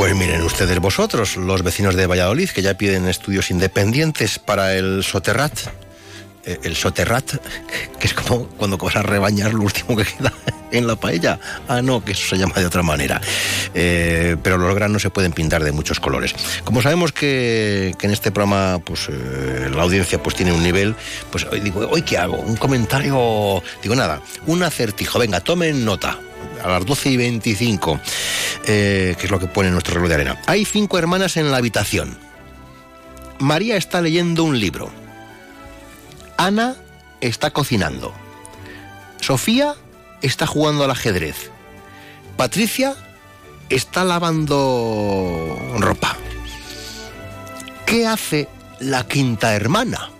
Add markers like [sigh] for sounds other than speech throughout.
Pues miren ustedes vosotros, los vecinos de Valladolid, que ya piden estudios independientes para el Soterrat. Eh, el Soterrat, [laughs] que es como cuando vas a rebañar lo último que queda [laughs] en la paella. Ah, no, que eso se llama de otra manera. Eh, pero los granos se pueden pintar de muchos colores. Como sabemos que, en este programa pues, eh, la audiencia pues, tiene un nivel, pues hoy digo, ¿hoy qué hago? Un comentario, digo nada, un acertijo. Venga, tomen nota a las 12 y 25, eh, que es lo que pone nuestro reloj de arena. Hay cinco hermanas en la habitación. María está leyendo un libro. Ana está cocinando. Sofía está jugando al ajedrez. Patricia está lavando ropa. ¿Qué hace la quinta hermana?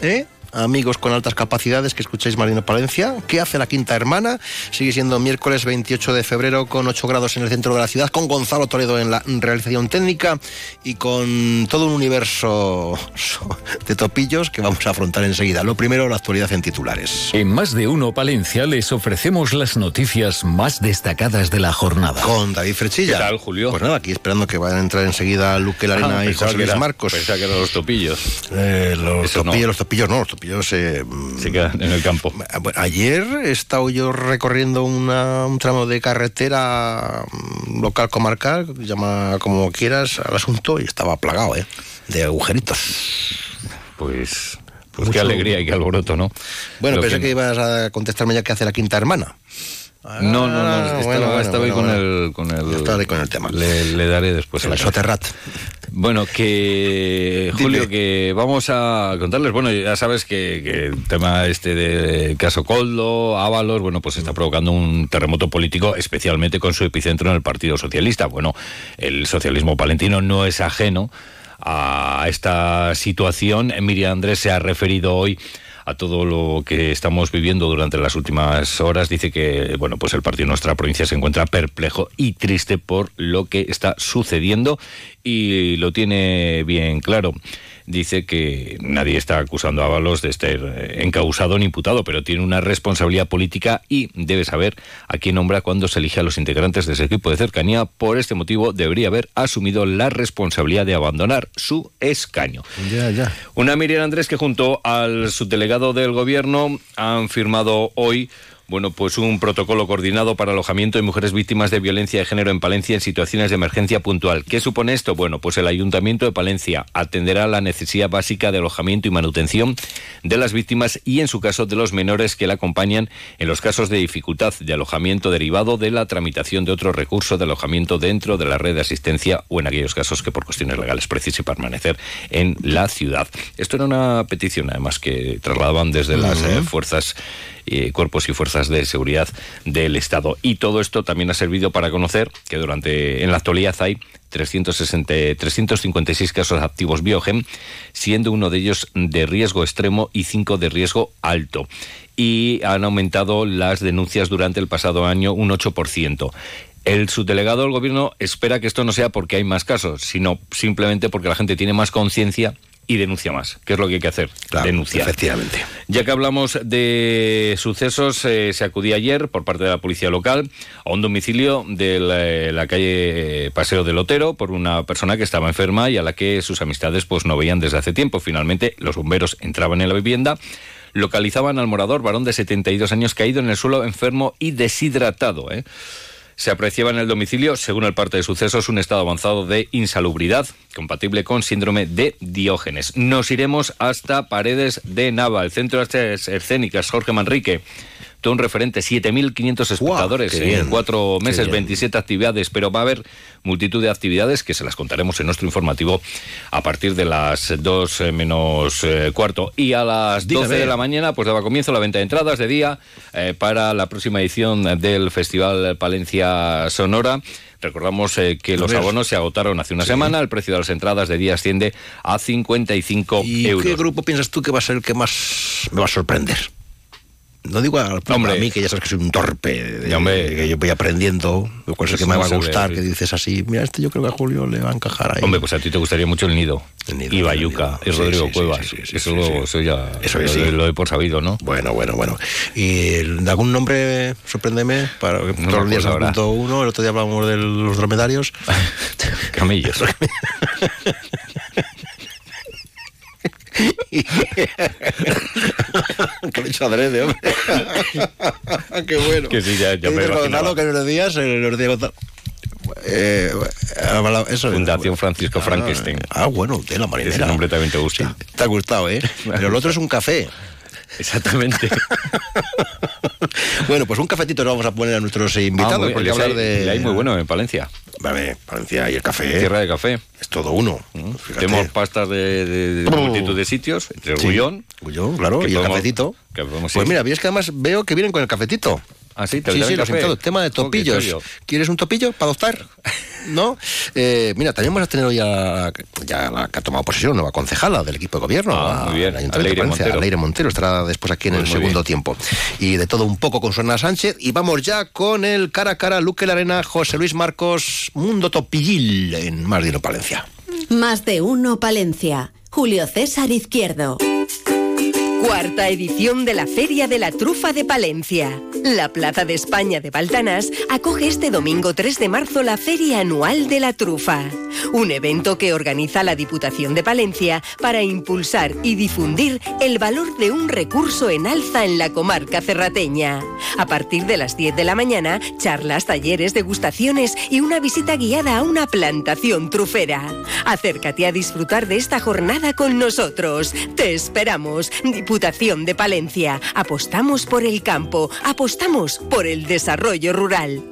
¿Eh? Amigos con altas capacidades que escucháis Marina Palencia. ¿Qué hace la quinta hermana? Sigue siendo miércoles 28 de febrero con 8 grados en el centro de la ciudad, con Gonzalo Toledo en la realización técnica y con todo un universo [laughs] de topillos que vamos a afrontar enseguida. Lo primero, la actualidad en titulares. En más de uno Palencia les ofrecemos las noticias más destacadas de la jornada. Con David Frechilla. ¿Qué tal, Julio? Pues nada, aquí esperando que vayan a entrar enseguida Luque Larena Ah, y José Luis era- Marcos. Pensaba que eran los topillos. Eh, los, no. topillos, los topillos no, los topillos eh, mm, Se quedan en el campo. [laughs] Ah, ayer he estado yo recorriendo una- un tramo de carretera mm, local comarcal, llama como quieras al asunto, y estaba plagado, ¿eh? De agujeritos. Pues, pues Mucho- qué alegría y qué alboroto, ¿no? Bueno, Lo pensé que... ibas a contestarme ya qué hace la quinta hermana. No, no, no. Ah, Estaba, bueno, bueno, estaba ahí bueno, con. El, con el. Ahí con el tema. Le, le daré después. el el soterrat. Bueno, que Julio, Dime. que vamos a contarles, bueno, ya sabes que, que el tema este de caso Coldo, Ábalos, bueno, pues está provocando un terremoto político, especialmente con su epicentro en el Partido Socialista. Bueno, el socialismo palentino no es ajeno a esta situación. Miriam Andrés se ha referido hoy a todo lo que estamos viviendo durante las últimas horas. Dice que, bueno, pues el partido de nuestra provincia se encuentra perplejo y triste por lo que está sucediendo y lo tiene bien claro. Dice que nadie está acusando a Ábalos de estar eh, encausado ni imputado, pero tiene una responsabilidad política y debe saber a quién nombra cuando se elige a los integrantes de ese equipo de cercanía. Por este motivo, debería haber asumido la responsabilidad de abandonar su escaño. Ya, ya. Una Miriam Andrés que junto al subdelegado del gobierno han firmado hoy bueno, pues un protocolo coordinado para alojamiento de mujeres víctimas de violencia de género en Palencia en situaciones de emergencia puntual. ¿Qué supone esto? Bueno, pues el Ayuntamiento de Palencia atenderá la necesidad básica de alojamiento y manutención de las víctimas y, en su caso, de los menores que la acompañan en los casos de dificultad de alojamiento derivado de la tramitación de otro recurso de alojamiento dentro de la red de asistencia o en aquellos casos que por cuestiones legales precise permanecer en la ciudad. Esto era una petición, además, que trasladaban desde las eh, fuerzas cuerpos y fuerzas de seguridad del Estado. Y todo esto también ha servido para conocer que durante en la actualidad hay 360, 356 casos activos Biogen, siendo uno de ellos de riesgo extremo y cinco de riesgo alto. Y han aumentado las denuncias durante el pasado año un 8%. El subdelegado del gobierno espera que esto no sea porque hay más casos, sino simplemente porque la gente tiene más conciencia y denuncia más. ¿Qué es lo que hay que hacer? Claro, Denunciar. efectivamente. Ya que hablamos de sucesos, eh, se acudía ayer por parte de la policía local a un domicilio de la, la calle Paseo del Otero por una persona que estaba enferma y a la que sus amistades pues no veían desde hace tiempo. Finalmente los bomberos entraban en la vivienda, localizaban al morador varón de 72 años caído en el suelo enfermo y deshidratado. ¿eh? Se apreciaba en el domicilio, según el parte de sucesos, un estado avanzado de insalubridad compatible con síndrome de Diógenes. Nos iremos hasta Paredes de Nava, el Centro de Artes Escénicas Jorge Manrique. Todo un referente, 7.500 espectadores en bien, cuatro meses, bien. 27 actividades, pero va a haber multitud de actividades que se las contaremos en nuestro informativo a partir de las 2 menos eh, cuarto. Y a las 12 Dígame. de la mañana, pues daba comienzo la venta de entradas de día eh, para la próxima edición del Festival Palencia Sonora Recordamos eh, que los abonos se agotaron hace una semana, el precio de las entradas de día asciende a 55 ¿Y euros. qué grupo piensas tú que va a ser el que más me va a sorprender? No digo al Hombre. a mí, que ya sabes que soy un torpe, de- hombre. que yo voy aprendiendo, cuál es que me va a gustar, que dices así, mira, este yo creo que a Julio le va a encajar ahí. Hombre, pues a ti te gustaría mucho el nido. El Nido, y Bayuca, y Rodrigo sí, Cuevas. sí, sí, sí, eso, lo- eso ya Eso lo, lo he por sabido, ¿no? Bueno, bueno, bueno. ¿Y de algún nombre, sorpréndeme? Para, me todos los días punto uno, el otro día hablábamos de los dromedarios. [laughs] Camellos. [laughs] que lo he hecho adrede, hombre. [laughs] Qué bueno. Que sí, ya- ya ¿Qué me. Gonzalo, que los días, los días Gonzalo. Eh, habla- eso, Fundación Francisco Ah, Frankenstein. Ah, bueno, de la marinera. Ese nombre también te gusta. Sí, te ha gustado, ¿eh? Pero el otro es un café. [laughs] Exactamente. [laughs] bueno, pues un cafetito le vamos a poner a nuestros invitados. Ah, bien. porque hablar hay- de... hay muy bueno en Palencia. Vale, Valencia y el café. Tierra de café. Es todo uno. Fíjate. Tenemos pastas de, de- de Oh. multitud de sitios, entre el Sí, Gullón. Gullón, claro, y el cafetito. Pues ir. mira, ves que además veo que vienen con el cafetito. Ah, sí, te Sí, los invitados. Tema de topillos. ¿Quieres un topillo para adoptar? ¿No? [laughs] Eh, mira, también vamos a tener hoy a, ya la que ha tomado posesión, nueva concejala del equipo de gobierno. Ah, a- muy bien, de Palencia, Montero. Estará después aquí en Pues el muy segundo bien. tiempo. Y de todo un poco con Susana Sánchez. Y vamos ya con el cara a cara, Luque Larena, José Luis Marcos, Mundo Topillil en Más de Uno Palencia. Más de uno Palencia. Julio César Izquierdo. Cuarta edición de la Feria de la Trufa de Palencia. La Plaza de España de Baltanás acoge este domingo 3 de marzo la Feria Anual de la Trufa, un evento que organiza la Diputación de Palencia para impulsar y difundir el valor de un recurso en alza en la comarca cerrateña. A partir de las 10 de la mañana, charlas, talleres, degustaciones y una visita guiada a una plantación trufera. Acércate a disfrutar de esta jornada con nosotros. Te esperamos. Diputación de Palencia. Apostamos por el campo. Apostamos por el desarrollo rural.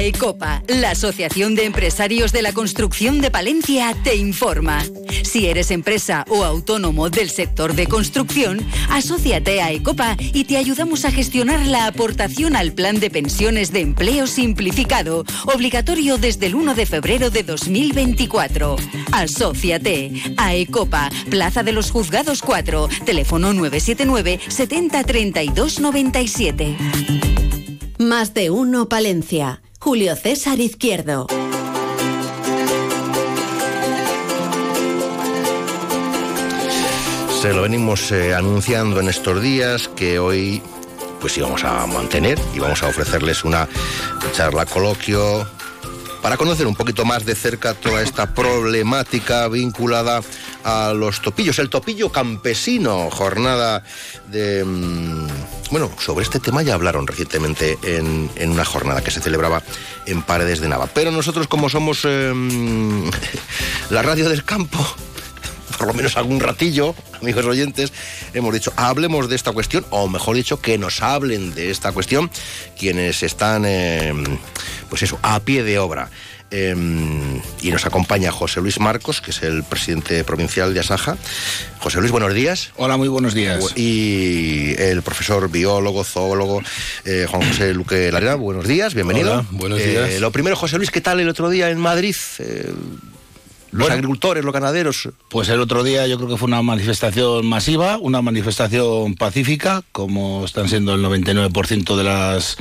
AECOPA, la Asociación de Empresarios de la Construcción de Palencia, te informa. Si eres empresa o autónomo del sector de construcción, asóciate a AECOPA y te ayudamos a gestionar la aportación al Plan de Pensiones de Empleo Simplificado, obligatorio desde el 1 de febrero de 2024. Asóciate. AECOPA, Plaza de los Juzgados 4, teléfono 979 70 32 97. Más de uno Palencia. Julio César Izquierdo. Se lo venimos eh, anunciando en estos días que hoy pues íbamos a mantener y vamos a ofrecerles una charla coloquio para conocer un poquito más de cerca toda esta problemática vinculada a los topillos, el topillo campesino, jornada de... mm, Bueno, sobre este tema ya hablaron recientemente en, en una jornada que se celebraba en Paredes de Nava. Pero nosotros como somos eh, [laughs] la radio del campo, [laughs] por lo menos algún ratillo, amigos oyentes, hemos dicho, hablemos de esta cuestión, o mejor dicho, que nos hablen de esta cuestión quienes están, eh, pues eso, a pie de obra. Eh, y nos acompaña José Luis Marcos, que es el presidente provincial de Asaja. José Luis, buenos días. Hola, muy buenos días. Y el profesor biólogo, zoólogo, eh, Juan José Luque Larena, buenos días, bienvenido. Hola, buenos Eh, días. Lo primero, José Luis, ¿qué tal el otro día en Madrid? Eh, los Bueno. agricultores, los ganaderos. Pues el otro día yo creo que fue una manifestación masiva, una manifestación pacífica, como están siendo el 99% de las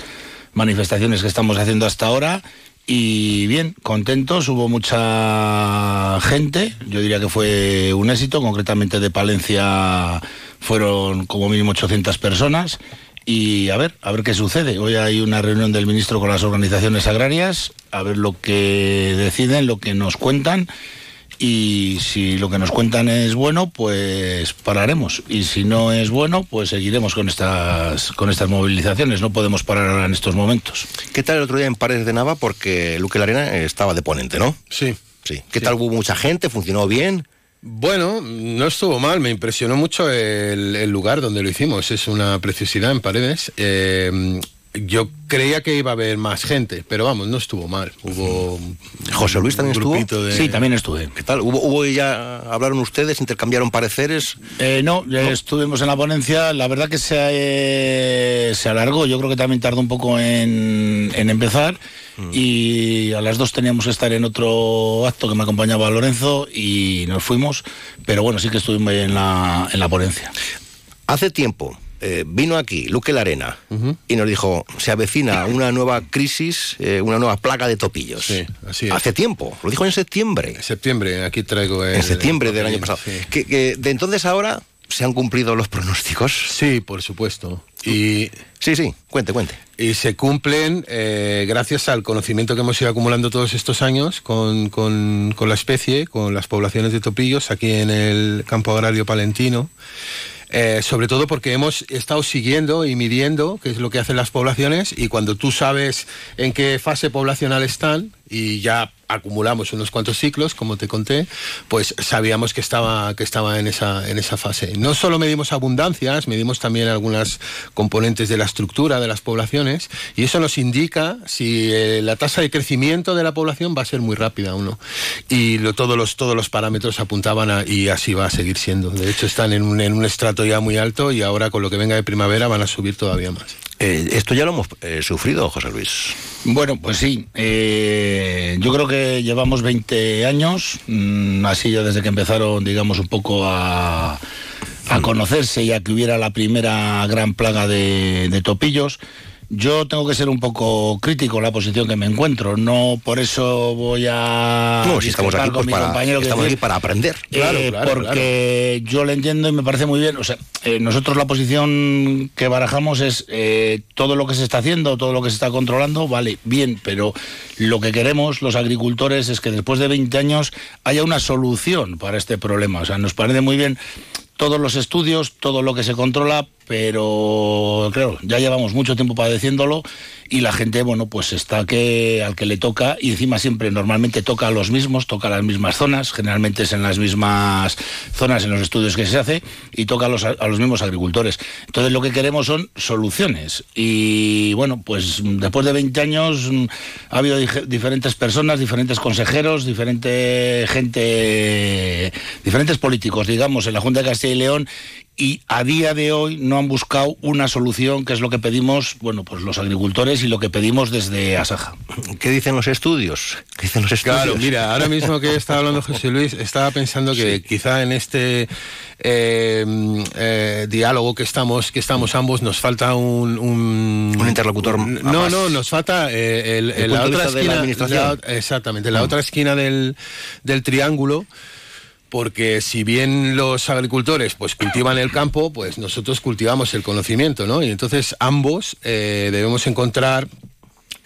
manifestaciones que estamos haciendo hasta ahora. Y bien, contentos, hubo mucha gente, yo diría que fue un éxito, concretamente de Palencia fueron como mínimo 800 personas. Y a ver, a ver qué sucede. Hoy hay una reunión del ministro con las organizaciones agrarias, a ver lo que deciden, lo que nos cuentan y si lo que nos cuentan es bueno, pues pararemos. Y si no es bueno, pues seguiremos con estas, con estas movilizaciones. No podemos parar ahora en estos momentos. ¿Qué tal el otro día en Paredes de Nava? Porque Luque Larena estaba de ponente, ¿no? Sí. Sí. ¿Qué tal? ¿Hubo mucha gente? ¿Funcionó bien? Bueno, no estuvo mal, me impresionó mucho el, el lugar donde lo hicimos. Es una preciosidad en paredes. Eh, yo creía que iba a haber más gente, pero vamos, no estuvo mal. Hubo. José Luis también estuvo. De... Sí, también estuve. ¿Qué tal? ¿Hubo, hubo ya hablaron ustedes, intercambiaron pareceres? Eh, no, estuvimos en la ponencia. La verdad que se, eh, se alargó. Yo creo que también tardó un poco en, en empezar. Mm. Y a las dos teníamos que estar en otro acto que me acompañaba Lorenzo y nos fuimos. Pero bueno, sí que estuvimos en la, en la ponencia. Hace tiempo eh, vino aquí Luque Larena y nos dijo, se avecina una nueva crisis, eh, una nueva plaga de topillos. Sí, así Hace tiempo, lo dijo en septiembre. En septiembre, aquí traigo En septiembre del año pasado. Que, de entonces ahora se han cumplido los pronósticos. Sí, por supuesto. Y sí, sí, cuente, cuente. Y se cumplen eh, gracias al conocimiento que hemos ido acumulando todos estos años con, con, con la especie, con las poblaciones de topillos aquí en el campo agrario palentino. Eh, sobre todo porque hemos estado siguiendo y midiendo qué es lo que hacen las poblaciones y cuando tú sabes en qué fase poblacional están y ya acumulamos unos cuantos ciclos, como te conté, pues sabíamos que estaba, que estaba en, esa, en esa fase. No solo medimos abundancias, medimos también algunas componentes de la estructura de las poblaciones y eso nos indica si eh, la tasa de crecimiento de la población va a ser muy rápida o no. Y todos, los, todos los parámetros apuntaban a, y así va a seguir siendo. De hecho, están en un, en un estrato ya muy alto y ahora con lo que venga de primavera van a subir todavía más. Eh, esto ya lo hemos eh, sufrido, José Luis. Bueno, pues sí. Eh, yo creo que llevamos 20 años, mm, así ya desde que empezaron, digamos, un poco a, conocerse y a que hubiera la primera gran plaga de topillos. Yo tengo que ser un poco crítico en la posición que me encuentro. No por eso voy a. No, si estamos aquí, pues para, estamos aquí para aprender. Eh, porque yo le entiendo y me parece muy bien. O sea, eh, nosotros la posición que barajamos es eh, todo lo que se está haciendo, todo lo que se está controlando, vale, bien, pero lo que queremos los agricultores es que después de 20 años haya una solución para este problema. O sea, nos parece muy bien todos los estudios, todo lo que se controla, pero claro, ya llevamos mucho tiempo padeciéndolo y la gente, bueno, pues está que al que le toca y encima siempre normalmente toca a los mismos, toca a las mismas zonas, generalmente es en las mismas zonas en los estudios que se hace y toca a los, a los mismos agricultores. Entonces lo que queremos son soluciones y bueno, pues después de 20 años mm, ha habido diferentes personas, diferentes consejeros, diferente gente, diferentes políticos, digamos, en la Junta de Castilla y León y a día de hoy no han buscado una solución que es lo que pedimos, bueno, pues los agricultores y lo que pedimos desde Asaja. ¿Qué dicen los estudios? ¿Qué dicen los estudios? Claro, mira, ahora mismo que estaba hablando [laughs] José Luis, estaba pensando que quizá en este eh, eh, diálogo que estamos que estamos ambos nos falta un un, interlocutor. no, no, nos falta eh, el, la otra esquina, exactamente, la mm. otra esquina del, del triángulo porque si bien los agricultores pues cultivan el campo, pues nosotros cultivamos el conocimiento, ¿no? Y entonces ambos eh, debemos encontrar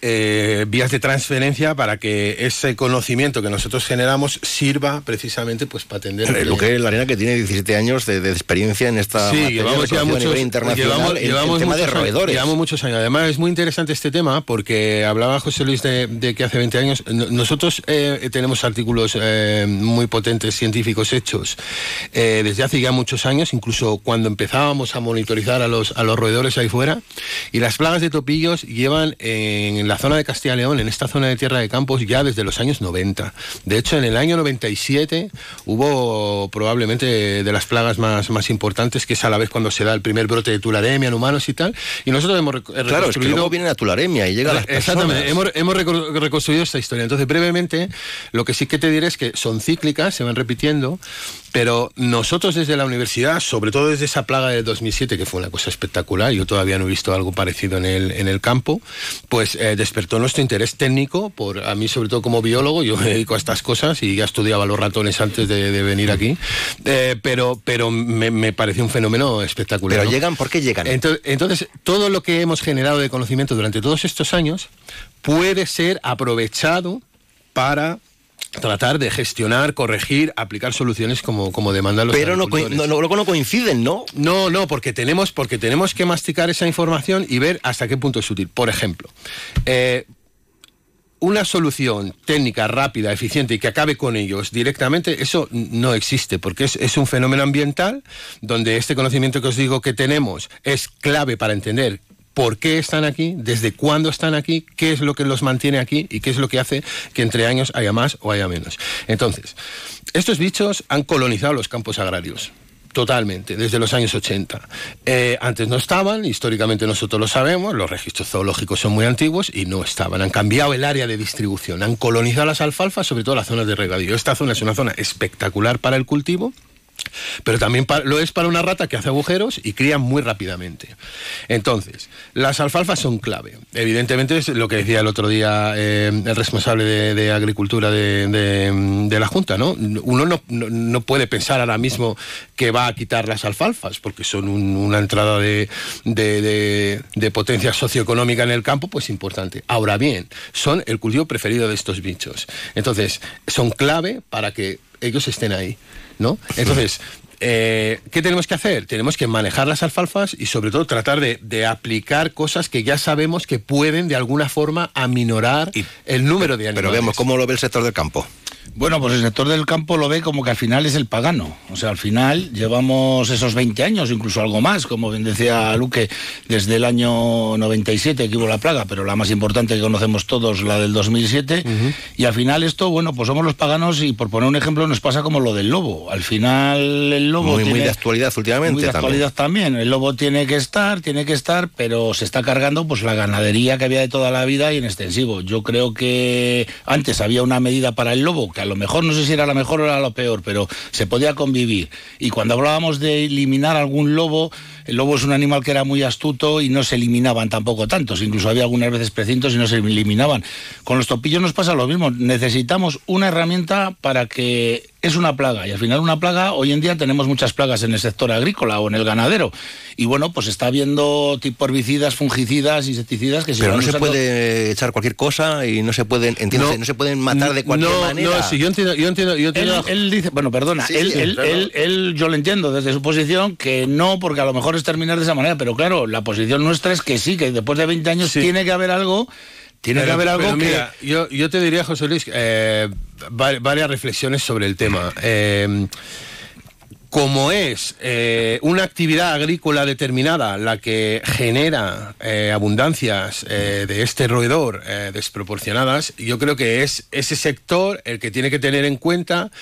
eh, vías de transferencia para que ese conocimiento que nosotros generamos sirva precisamente pues para atender eh, lo que es la arena que tiene 17 años de, experiencia en esta sí, llevamos ya muchos, internacional llevamos, tema de roedores. llevamos muchos años. Además es muy interesante este tema porque hablaba José Luis de, que hace 20 años nosotros eh, tenemos artículos muy potentes científicos hechos desde hace ya muchos años incluso cuando empezábamos a monitorizar a los a los roedores ahí fuera y las plagas de topillos llevan en la la zona de Castilla y León, en esta zona de tierra de campos, ya desde los años 90. De hecho, en el año 97 hubo probablemente de las plagas más, más importantes, que es a la vez cuando se da el primer brote de tularemia en humanos y tal. Y nosotros hemos reconstruido... Claro, es que luego viene la tularemia y llega a las Exactamente, hemos, hemos reconstruido esta historia. Entonces, brevemente, lo que sí que te diré es que son cíclicas, se van repitiendo, pero nosotros desde la universidad, sobre todo desde esa plaga del 2007, que fue una cosa espectacular, yo todavía no he visto algo parecido en el, en el campo, pues eh, despertó nuestro interés técnico, por a mí sobre todo como biólogo, yo me dedico a estas cosas y ya estudiaba los ratones antes de, venir aquí, eh, pero, pero me, pareció un fenómeno espectacular. Pero llegan, ¿por qué llegan? Entonces, entonces, todo lo que hemos generado de conocimiento durante todos estos años puede ser aprovechado para tratar de gestionar, corregir, aplicar soluciones como, como demandan los Pero no, no, no, coinciden, ¿no? No, no, porque tenemos, porque tenemos que masticar esa información y ver hasta qué punto es útil. Por ejemplo, eh, una solución técnica rápida, eficiente y que acabe con ellos directamente, eso no existe, porque es, es, un fenómeno ambiental donde este conocimiento que os digo que tenemos es clave para entender por qué están aquí, desde cuándo están aquí, qué es lo que los mantiene aquí y qué es lo que hace que entre años haya más o haya menos. Entonces, estos bichos han colonizado los campos agrarios. Totalmente, desde los años 80. Eh, antes no estaban, históricamente nosotros lo sabemos, los registros zoológicos son muy antiguos y no estaban. Han cambiado el área de distribución, han colonizado las alfalfas, sobre todo las zonas de regadío. Esta zona es una zona espectacular para el cultivo pero también lo es para una rata que hace agujeros y cría muy rápidamente. Entonces, las alfalfas son clave. Evidentemente es lo que decía el otro día eh, el responsable de, Agricultura de, la Junta, ¿no? Uno no, puede pensar ahora mismo que va a quitar las alfalfas, porque son una entrada de, potencia socioeconómica en el campo, pues importante. Ahora bien, son el cultivo preferido de estos bichos. Entonces, son clave para que ellos estén ahí. ¿No? Entonces, eh, ¿qué tenemos que hacer? Tenemos que manejar las alfalfas y sobre todo tratar de, aplicar cosas que ya sabemos que pueden de alguna forma aminorar el número de animales. Pero vemos cómo lo ve el sector del campo. Bueno, pues el sector del campo lo ve como que al final es el pagano. O sea, al final llevamos esos 20 años, incluso algo más, como bien decía Luque, desde el año 97 que hubo la plaga, pero la más importante que conocemos todos, la del 2007. Y al final esto, bueno, pues somos los paganos y por poner un ejemplo nos pasa como lo del lobo. Al final el lobo... Muy, muy de actualidad últimamente. Muy de actualidad también. El lobo tiene que estar, tiene que estar, pero se está cargando pues la ganadería que había de toda la vida y en extensivo. Yo creo que antes había una medida para el lobo que a lo mejor no sé si era la mejor o era lo peor, pero se podía convivir. Y cuando hablábamos de eliminar algún lobo, el lobo es un animal que era muy astuto y no se eliminaban tampoco tantos, incluso había algunas veces precintos y no se eliminaban. Con los topillos nos pasa lo mismo, necesitamos una herramienta para que es una plaga y al final una plaga, hoy en día tenemos muchas plagas en el sector agrícola o en el ganadero y bueno, pues está habiendo tipo herbicidas, fungicidas, insecticidas que se Pero no se puede echar cualquier cosa y no se pueden, no, no se pueden matar de cualquier manera. No, sí, yo entiendo, yo entiendo, yo entiendo. Él, dice, bueno, perdona, él, él, él, yo lo entiendo desde su posición que no, porque a lo mejor es terminar de esa manera, pero claro, la posición nuestra es que sí, que después de 20 años tiene que haber algo tiene que haber algo que... Mira, yo, yo te diría, José Luis, eh, varias reflexiones sobre el tema. Eh, como es eh, una actividad agrícola determinada la que genera abundancias de este roedor desproporcionadas, yo creo que es ese sector el que tiene que tener en cuenta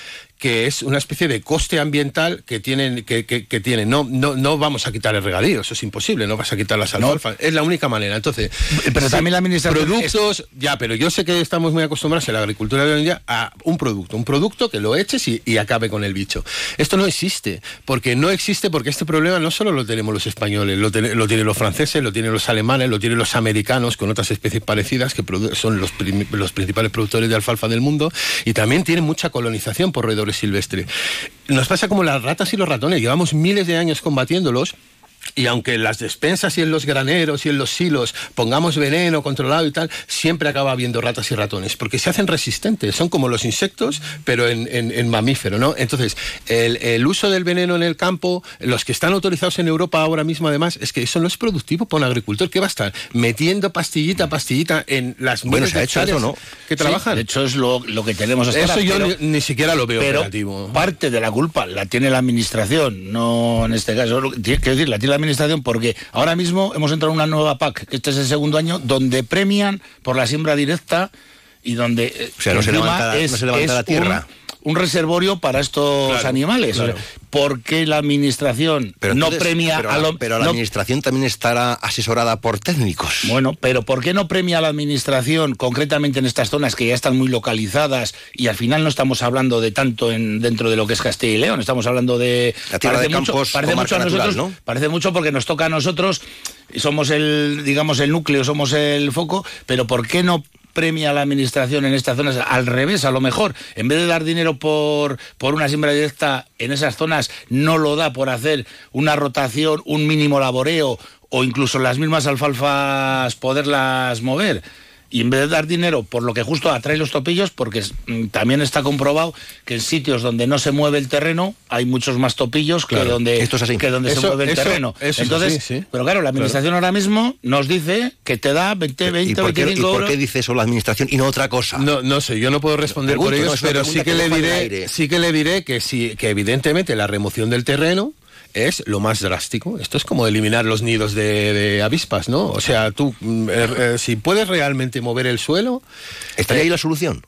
que es una especie de coste ambiental que tienen que, que, tienen. No, no, no vamos a quitar el regadío, eso es imposible, no vas a quitar las alfalfas, es la única manera. Entonces, pero también la administración productos, ya, pero yo sé que estamos muy acostumbrados en la agricultura de hoy en día a un producto, un producto que lo eches y, acabe con el bicho. Esto no existe, porque no existe porque este problema no solo lo tenemos los españoles, lo, lo tienen los franceses, lo tienen los alemanes, lo tienen los americanos con otras especies parecidas que son los, los principales productores de alfalfa del mundo y también tienen mucha colonización por roedores silvestre. Nos pasa como las ratas y los ratones, llevamos miles de años combatiéndolos y aunque en las despensas y en los graneros y en los silos pongamos veneno controlado y tal, siempre acaba habiendo ratas y ratones, porque se hacen resistentes, son como los insectos, pero en, mamífero, ¿no? Entonces, el, uso del veneno en el campo, los que están autorizados en Europa ahora mismo, además, es que eso no es productivo para un agricultor, que va a estar metiendo pastillita, pastillita en las bueno, se ha hecho eso, ¿no? que trabajan. de hecho, es lo, que tenemos hasta Eso yo ni, siquiera lo veo pero Parte de la culpa la tiene la administración, no en este caso, quiero decir, la tiene la administración porque ahora mismo hemos entrado en una nueva PAC, que este es el segundo año, donde premian por la siembra directa y donde eh, o sea, no, se levanta, la tierra. Un, reservorio para estos animales. ¿Por qué la administración no premia pero, a lo, Pero la administración también estará asesorada por técnicos. Bueno, pero ¿por qué no premia a la administración concretamente en estas zonas que ya están muy localizadas y al final no estamos hablando de tanto en, dentro de lo que es Castilla y León? Estamos hablando de... La tierra de campos parece mucho a nosotros, ¿no? Parece mucho porque nos toca a nosotros somos el, digamos, el núcleo, somos el foco, pero ¿por qué no premia a la administración en estas zonas, al revés, a lo mejor, en vez de dar dinero por, por una siembra directa en esas zonas, no lo da por hacer una rotación, un mínimo laboreo o incluso las mismas alfalfas poderlas mover y en vez de dar dinero por lo que justo atrae los topillos, porque mm, también está comprobado que en sitios donde no se mueve el terreno hay muchos más topillos que donde, Que donde se mueve el terreno. Entonces, pero claro, la administración ahora mismo nos dice que te da 20, 20, ¿Y 25 ¿y por qué dice eso la administración y no otra cosa? No, no sé, yo no puedo responder por ellos, pero sí que, le diré, sí que le diré que sí, que evidentemente la remoción del terreno es lo más drástico. Esto es como eliminar los nidos de, avispas, ¿no? O sea, tú, mm, eh, eh, si puedes realmente mover el suelo... ¿Estaría ahí la solución?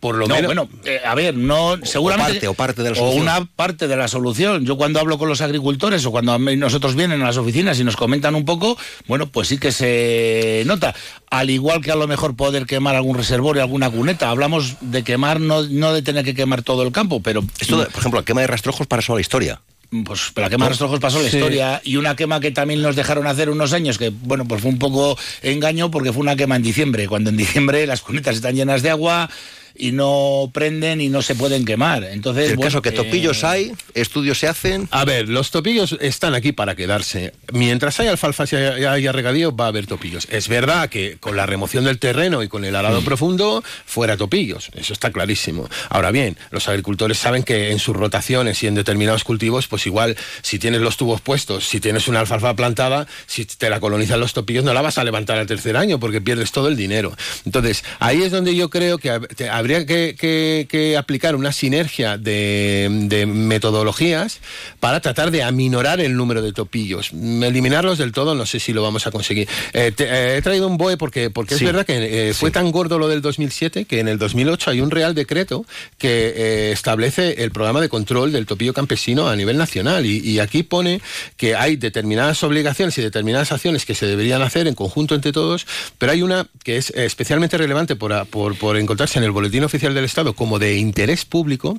por lo menos... Bueno, a ver, no, seguramente... O parte, de la solución. O una parte de la solución. Yo cuando hablo con los agricultores o cuando nosotros vienen a las oficinas y nos comentan un poco, bueno, pues sí que se nota. Al igual que a lo mejor poder quemar algún reservorio, alguna cuneta. Hablamos de quemar, no, no de tener que quemar todo el campo, pero... Esto, por ejemplo, la quema de rastrojos para la historia pues la quema de rastrojos pasó la historia. Y una quema que también nos dejaron hacer unos años que bueno pues fue un poco engaño porque fue una quema en diciembre cuando en diciembre las cunetas están llenas de agua y no prenden y no se pueden quemar. Entonces, el caso que topillos hay, estudios se hacen. A ver, los topillos están aquí para quedarse. Mientras haya alfalfa y haya, regadío, va a haber topillos. Es verdad que con la remoción del terreno y con el arado mm. profundo, fuera topillos. Eso está clarísimo. Ahora bien, los agricultores saben que en sus rotaciones y en determinados cultivos, pues igual, si tienes los tubos puestos, si tienes una alfalfa plantada, si te la colonizan los topillos, no la vas a levantar al tercer año porque pierdes todo el dinero. Entonces, ahí es donde yo creo que habría que, aplicar una sinergia de, metodologías para tratar de aminorar el número de topillos. Eliminarlos del todo no sé si lo vamos a conseguir. Eh, eh, he traído un BOE porque, porque es verdad que eh, fue tan gordo lo del 2007 que en el 2008 hay un real decreto que establece el programa de control del topillo campesino a nivel nacional y, y aquí pone que hay determinadas obligaciones y determinadas acciones que se deberían hacer en conjunto entre todos, pero hay una que es especialmente relevante por, por, por encontrarse en el boletín oficial del Estado como de interés público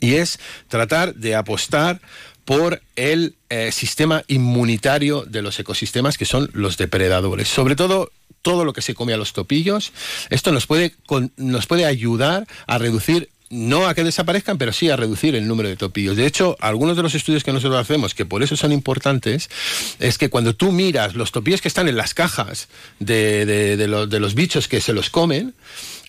y es tratar de apostar por el eh, sistema inmunitario de los ecosistemas que son los depredadores. Sobre todo todo lo que se come a los topillos. Esto nos puede, nos puede ayudar a reducir no a que desaparezcan, pero sí a reducir el número de topillos. De hecho, algunos de los estudios que nosotros hacemos, que por eso son importantes, es que cuando tú miras los topillos que están en las cajas de los bichos que se los comen,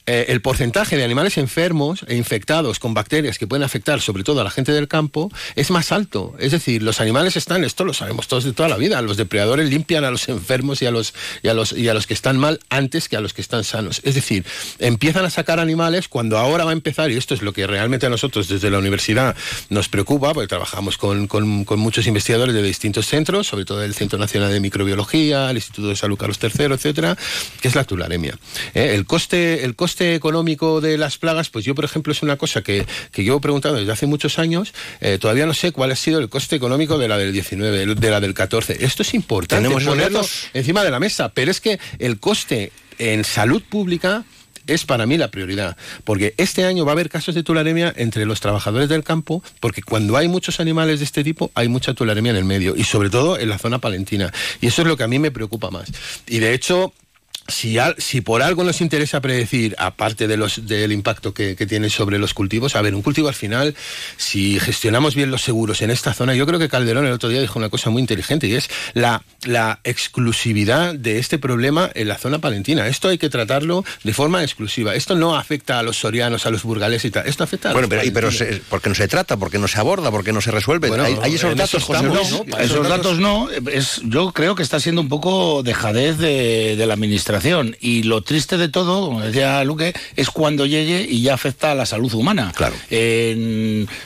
eh, el porcentaje de animales enfermos e infectados con bacterias que pueden afectar sobre todo a la gente del campo es más alto. Es decir, los animales están, esto lo sabemos todos de toda la vida, los depredadores limpian a los enfermos y a los, y a los, y a los que están mal antes que a los que están sanos. Es decir, empiezan a sacar animales cuando ahora va a empezar, y esto es lo que realmente a nosotros desde la universidad nos preocupa, porque trabajamos con, muchos investigadores de distintos centros, sobre todo el Centro Nacional de Microbiología, el Instituto de Salud Carlos III, etcétera, que es la tularemia. Eh, el coste, el coste coste económico de las plagas, pues yo, por ejemplo, es una cosa que, que llevo preguntando desde hace muchos años. Eh, todavía no sé cuál ha sido el coste económico de la del 19, de la del 14. Esto es importante Tenemos ponerlo encima de la mesa, pero es que el coste en salud pública es para mí la prioridad, porque este año va a haber casos de tularemia entre los trabajadores del campo, porque cuando hay muchos animales de este tipo hay mucha tularemia en el medio y sobre todo en la zona palentina. Y eso es lo que a mí me preocupa más. Y de hecho, si, si, por algo nos interesa predecir, aparte de los, del impacto que, tiene sobre los cultivos, a ver, un cultivo al final, si gestionamos bien los seguros en esta zona, yo creo que Calderón el otro día dijo una cosa muy inteligente y es la, la exclusividad de este problema en la zona palentina. Esto hay que tratarlo de forma exclusiva. Esto no afecta a los sorianos, a los burgales y tal. Esto afecta a bueno, pero, pero ¿por qué no se trata? ¿por qué no se aborda? ¿por qué no se resuelve? hay, esos datos, José no, Esos datos no. Es, yo creo que está siendo un poco dejadez de, de la administración y lo triste de todo, como decía Luque, es cuando llegue y ya afecta a la salud humana. Claro.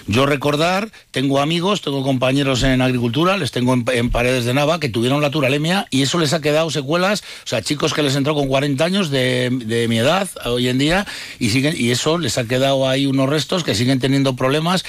yo recordar, tengo amigos, tengo compañeros en agricultura, les tengo en, paredes de Nava que tuvieron la turalemia y eso les ha quedado secuelas, o sea, chicos que les entró con 40 años de, mi edad hoy en día y siguen y eso les ha quedado ahí unos restos que siguen teniendo problemas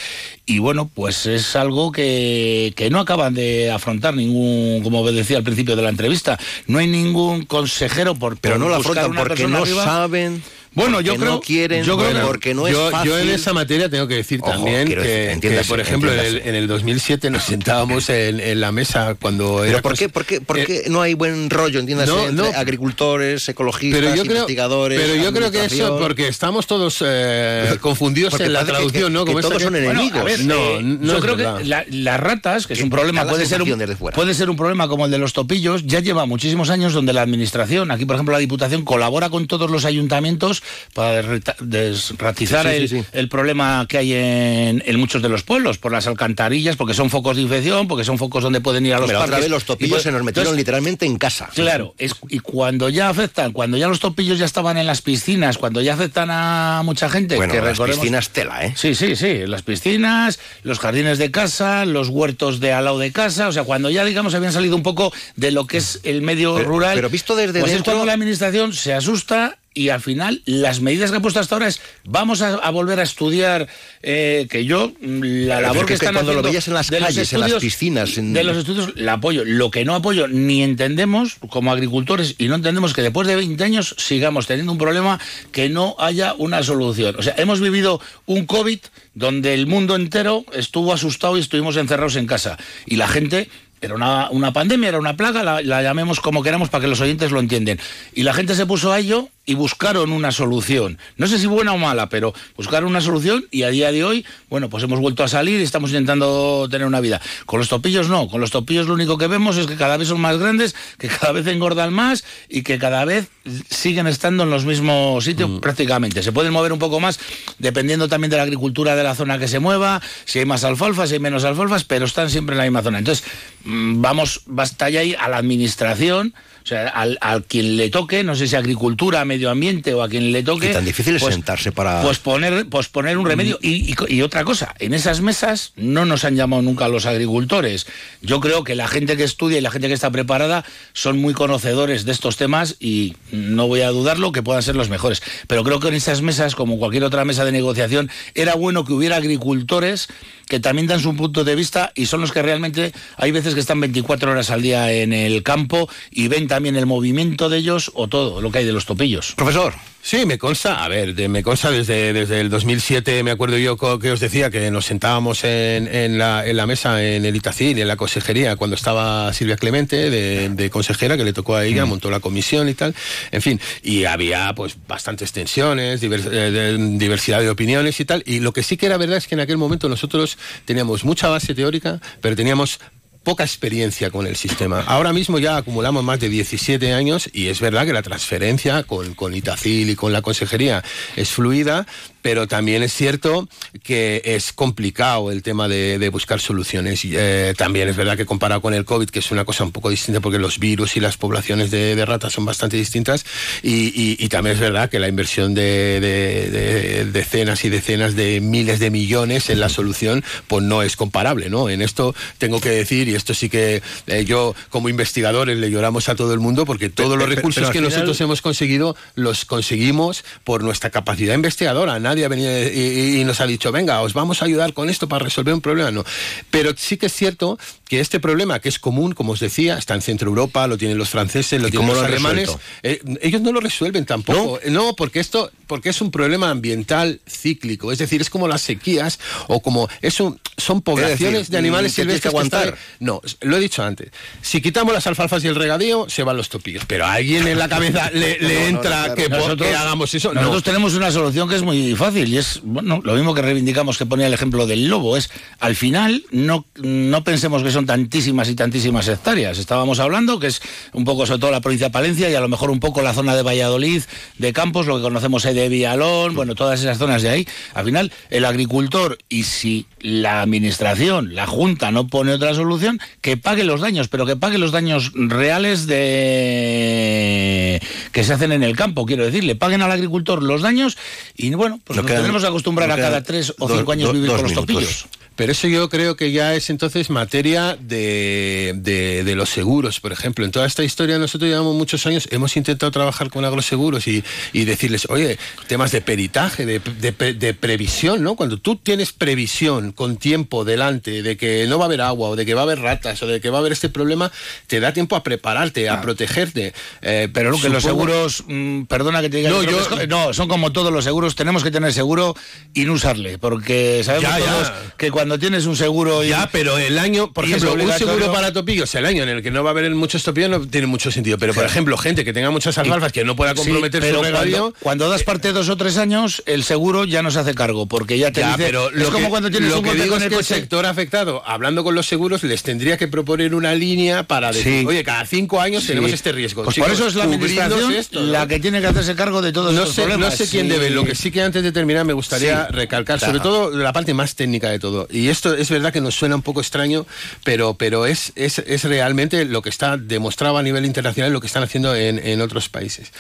y bueno, pues es algo que, que no acaban de afrontar ningún, como decía al principio de la entrevista, no hay ningún consejero por pero no la afrontan porque no saben bueno, yo creo, no quieren, yo creo porque no es yo, fácil. Yo en esa materia tengo que decir también que, por ejemplo, en el, 2007 nos sentábamos en, la mesa cuando era... ¿Por qué, por qué, por qué eh, no hay buen rollo, entiendas, entre agricultores, ecologistas, pero yo investigadores... Pero yo creo que eso, porque estamos todos eh, confundidos en la traducción, ¿no? Como todos son enemigos. no, no, yo creo que las ratas, que es un problema, puede ser un, puede ser un problema como el de los topillos, ya lleva muchísimos años donde la administración, aquí por ejemplo la Diputación, colabora con todos los ayuntamientos para desratizar el, problema que hay en, muchos de los pueblos, por las alcantarillas, porque son focos de infección, porque son focos donde pueden ir a los Pero otra vez los topillos pues, se nos metieron literalmente en casa. Claro, es, y cuando ya afectan, cuando ya los topillos ya estaban en las piscinas, cuando ya afectan a mucha gente, bueno, que las piscinas tela, ¿eh? Sí, sí, sí, las piscinas, los jardines de casa, los huertos de al lado de casa, o sea, cuando ya digamos habían salido un poco de lo que es el medio rural. Pero visto desde pues dentro... es cuando la administración se asusta y al final las medidas que ha puesto hasta ahora es vamos a, volver a estudiar eh, que yo la labor que, están cuando lo veías en las calles, en las piscinas, de los estudios la apoyo. Lo que no apoyo ni entendemos como agricultores y no entendemos que después de 20 años sigamos teniendo un problema que no haya una solución. O sea, hemos vivido un COVID donde el mundo entero estuvo asustado y estuvimos encerrados en casa y la gente era una, una, pandemia, era una plaga, la, la, llamemos como queramos para que los oyentes lo entiendan. Y la gente se puso a ello y buscaron una solución. No sé si buena o mala, pero buscaron una solución y a día de hoy, bueno, pues hemos vuelto a salir y estamos intentando tener una vida. Con los topillos no, con los topillos lo único que vemos es que cada vez son más grandes, que cada vez engordan más y que cada vez siguen estando en los mismos sitios mm. prácticamente. Se pueden mover un poco más dependiendo también de la agricultura de la zona que se mueva, si hay más alfalfa, si hay menos alfalfas, pero están siempre en la misma zona. Entonces, mm, vamos, basta ya ir a la administración o sea, al, quien le toque, no sé si agricultura, medio ambiente o a quien le toque. Tan difícil es pues, sentarse para. Pues poner, pues poner un remedio. Y, y, otra cosa, en esas mesas no nos han llamado nunca los agricultores. Yo creo que la gente que estudia y la gente que está preparada son muy conocedores de estos temas y no voy a dudarlo que puedan ser los mejores. Pero creo que en esas mesas, como cualquier otra mesa de negociación, era bueno que hubiera agricultores que también dan su punto de vista y son los que realmente hay veces que están 24 horas al día en el campo y ven también el movimiento de ellos o todo lo que hay de los topillos. Profesor. Sí, me consta, a ver, me consta desde, desde el 2007, me acuerdo yo que os decía que nos sentábamos en, la, en la, mesa en el Itacil en la consejería cuando estaba Silvia Clemente de, consejera, que le tocó a ella, mm. montó la comisión y tal, en fin, y había pues bastantes tensiones, eh, diversidad de opiniones y tal, y lo que sí que era verdad es que en aquel momento nosotros teníamos mucha base teórica, pero teníamos poca experiencia con el sistema. Ahora mismo ya acumulamos más de 17 años y es verdad que la transferencia con, con Itacil y con la consejería es fluida, pero también es cierto que es complicado el tema de, buscar soluciones. Eh, también es verdad que comparado con el COVID, que es una cosa un poco distinta porque los virus y las poblaciones de, ratas son bastante distintas, y, también es verdad que la inversión de, decenas y decenas de miles de millones en la solución, pues no es comparable, ¿no? En esto tengo que decir, y esto sí que eh, yo como investigadores le lloramos a todo el mundo, porque todos los recursos que nosotros hemos conseguido los conseguimos por nuestra capacidad investigadora nadie venido y, nos ha dicho, venga, os vamos a ayudar con esto para resolver un problema. No. Pero sí que es cierto que este problema, que es común, como os decía, está en Centro Europa, lo tienen los franceses, lo tienen los alemanes, eh, ellos no lo resuelven tampoco. ¿No? porque esto porque es un problema ambiental cíclico. Es decir, es como las sequías o como es son poblaciones de animales silvestres que aguantar. no, lo he dicho antes. Si quitamos las alfalfas y el regadío, se van los topillos. Pero a alguien en la cabeza le, [laughs] entra que, nosotros, hagamos eso. Nosotros tenemos una solución que es muy fácil y es bueno lo mismo que reivindicamos que ponía el ejemplo del lobo. Es al final no, no pensemos que son tantísimas y tantísimas hectáreas. Estábamos hablando que es un poco sobre todo la provincia de Palencia y a lo mejor un poco la zona de Valladolid, de Campos, lo que conocemos ahí de Villalón, bueno, todas esas zonas de ahí. Al final, el agricultor, y si la administración, la Junta no pone otra solución, que pague los daños, pero que pague los daños reales de que se hacen en el campo, quiero decir, le paguen al agricultor los daños y bueno, pues nos tenemos que acostumbrar a cada tres o cinco años vivir con los topillos. Pero eso yo creo que ya es entonces materia de, de, los seguros, por ejemplo. En toda esta historia nosotros llevamos muchos años, hemos intentado trabajar con agroseguros y, y decirles, oye, temas de peritaje, de, de, previsión, ¿no? Cuando tú tienes previsión con tiempo delante de que no va a haber agua o de que va a haber ratas o de que va a haber este problema, te da tiempo a prepararte, a protegerte. Eh, pero lo que los seguros, mm, perdona que te diga, no, no, son como todos los seguros, tenemos que tener seguro y no usarle, porque sabemos todos que cuando cuando tienes un seguro y, Ya, pero el año, por ejemplo, un seguro para topillos, el año en el que no va a haber muchos topillos no tiene mucho sentido. Pero, por ejemplo, gente que tenga muchas alfalfas que no pueda Sí, comprometer pero su regadío. cuando, cuando das parte dos o tres años, el seguro ya no se hace cargo, porque ya te Ya, dice... pero es lo como cuando tienes lo un que digo con es el que el coche. sector afectado, hablando con los seguros, les tendría que proponer una línea para decir, Sí. oye, cada cinco años Sí. tenemos este riesgo. Pues Chicos, por eso es la administración esto, ¿no? la que tiene que hacerse cargo de todos no estos sé, problemas. no sé quién Sí. debe. Lo que sí que antes de terminar me gustaría Sí. recalcar, Claro. sobre todo la parte más técnica de todo. Y esto es verdad que nos suena un poco extraño, pero, pero es, es, es realmente lo que está demostrado a nivel internacional, lo que están haciendo en, en otros países.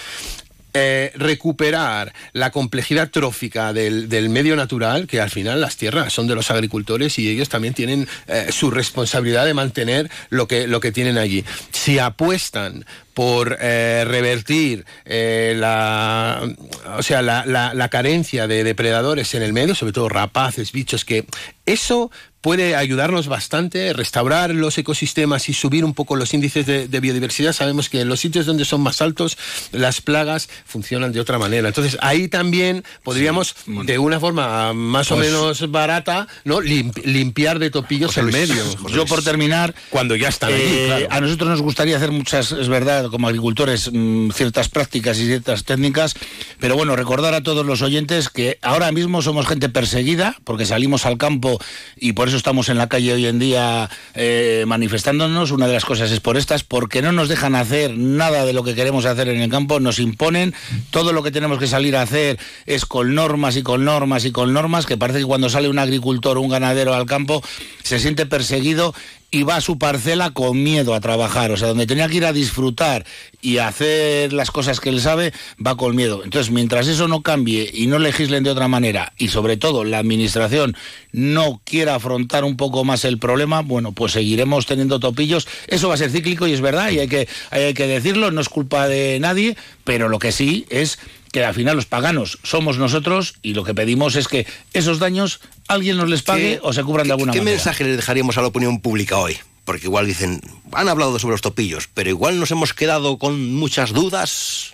Eh, recuperar la complejidad trófica del, del medio natural, que al final las tierras son de los agricultores y ellos también tienen eh, su responsabilidad de mantener lo que, lo que tienen allí. Si apuestan por eh, revertir la, o sea, la- la carencia de depredadores en el medio, sobre todo rapaces, bichos, que eso puede ayudarnos bastante, restaurar los ecosistemas y subir un poco los índices de, de biodiversidad. Sabemos que en los sitios donde son más altos las plagas funcionan de otra manera. Entonces ahí también podríamos, de una forma más o Pues- menos barata, ¿no? Limp- limpiar de topillos José el Luis, medio. José Yo por terminar, Cuando ya están allí, Eh, claro. A nosotros nos gustaría hacer muchas, es verdad, como agricultores, mm, ciertas prácticas y ciertas técnicas, pero bueno, recordar a todos los oyentes que ahora mismo somos gente perseguida, porque salimos al campo y por eso estamos en la calle hoy en día eh, manifestándonos. Una de las cosas es por estas, porque no nos dejan hacer nada de lo que queremos hacer en el campo, nos imponen, todo lo que tenemos que salir a hacer es con normas y con normas y con normas, que parece que cuando sale un agricultor o un ganadero al campo se siente perseguido y va a su parcela con miedo a trabajar. O sea, donde tenía que ir a disfrutar y a hacer las cosas que él sabe, va con miedo. Entonces, mientras eso no cambie y no legislen de otra manera, y sobre todo la administración no quiera afrontar un poco más el problema, bueno, pues seguiremos teniendo topillos. Eso va a ser cíclico y es verdad, y hay que, hay que decirlo, no es culpa de nadie, pero lo que sí es que al final los paganos somos nosotros y lo que pedimos es que esos daños alguien nos les pague ¿Qué- o se cubran de alguna ¿Qué manera. mensaje le dejaríamos a la opinión pública hoy? Porque igual dicen, han hablado sobre los topillos, pero igual nos hemos quedado con muchas dudas.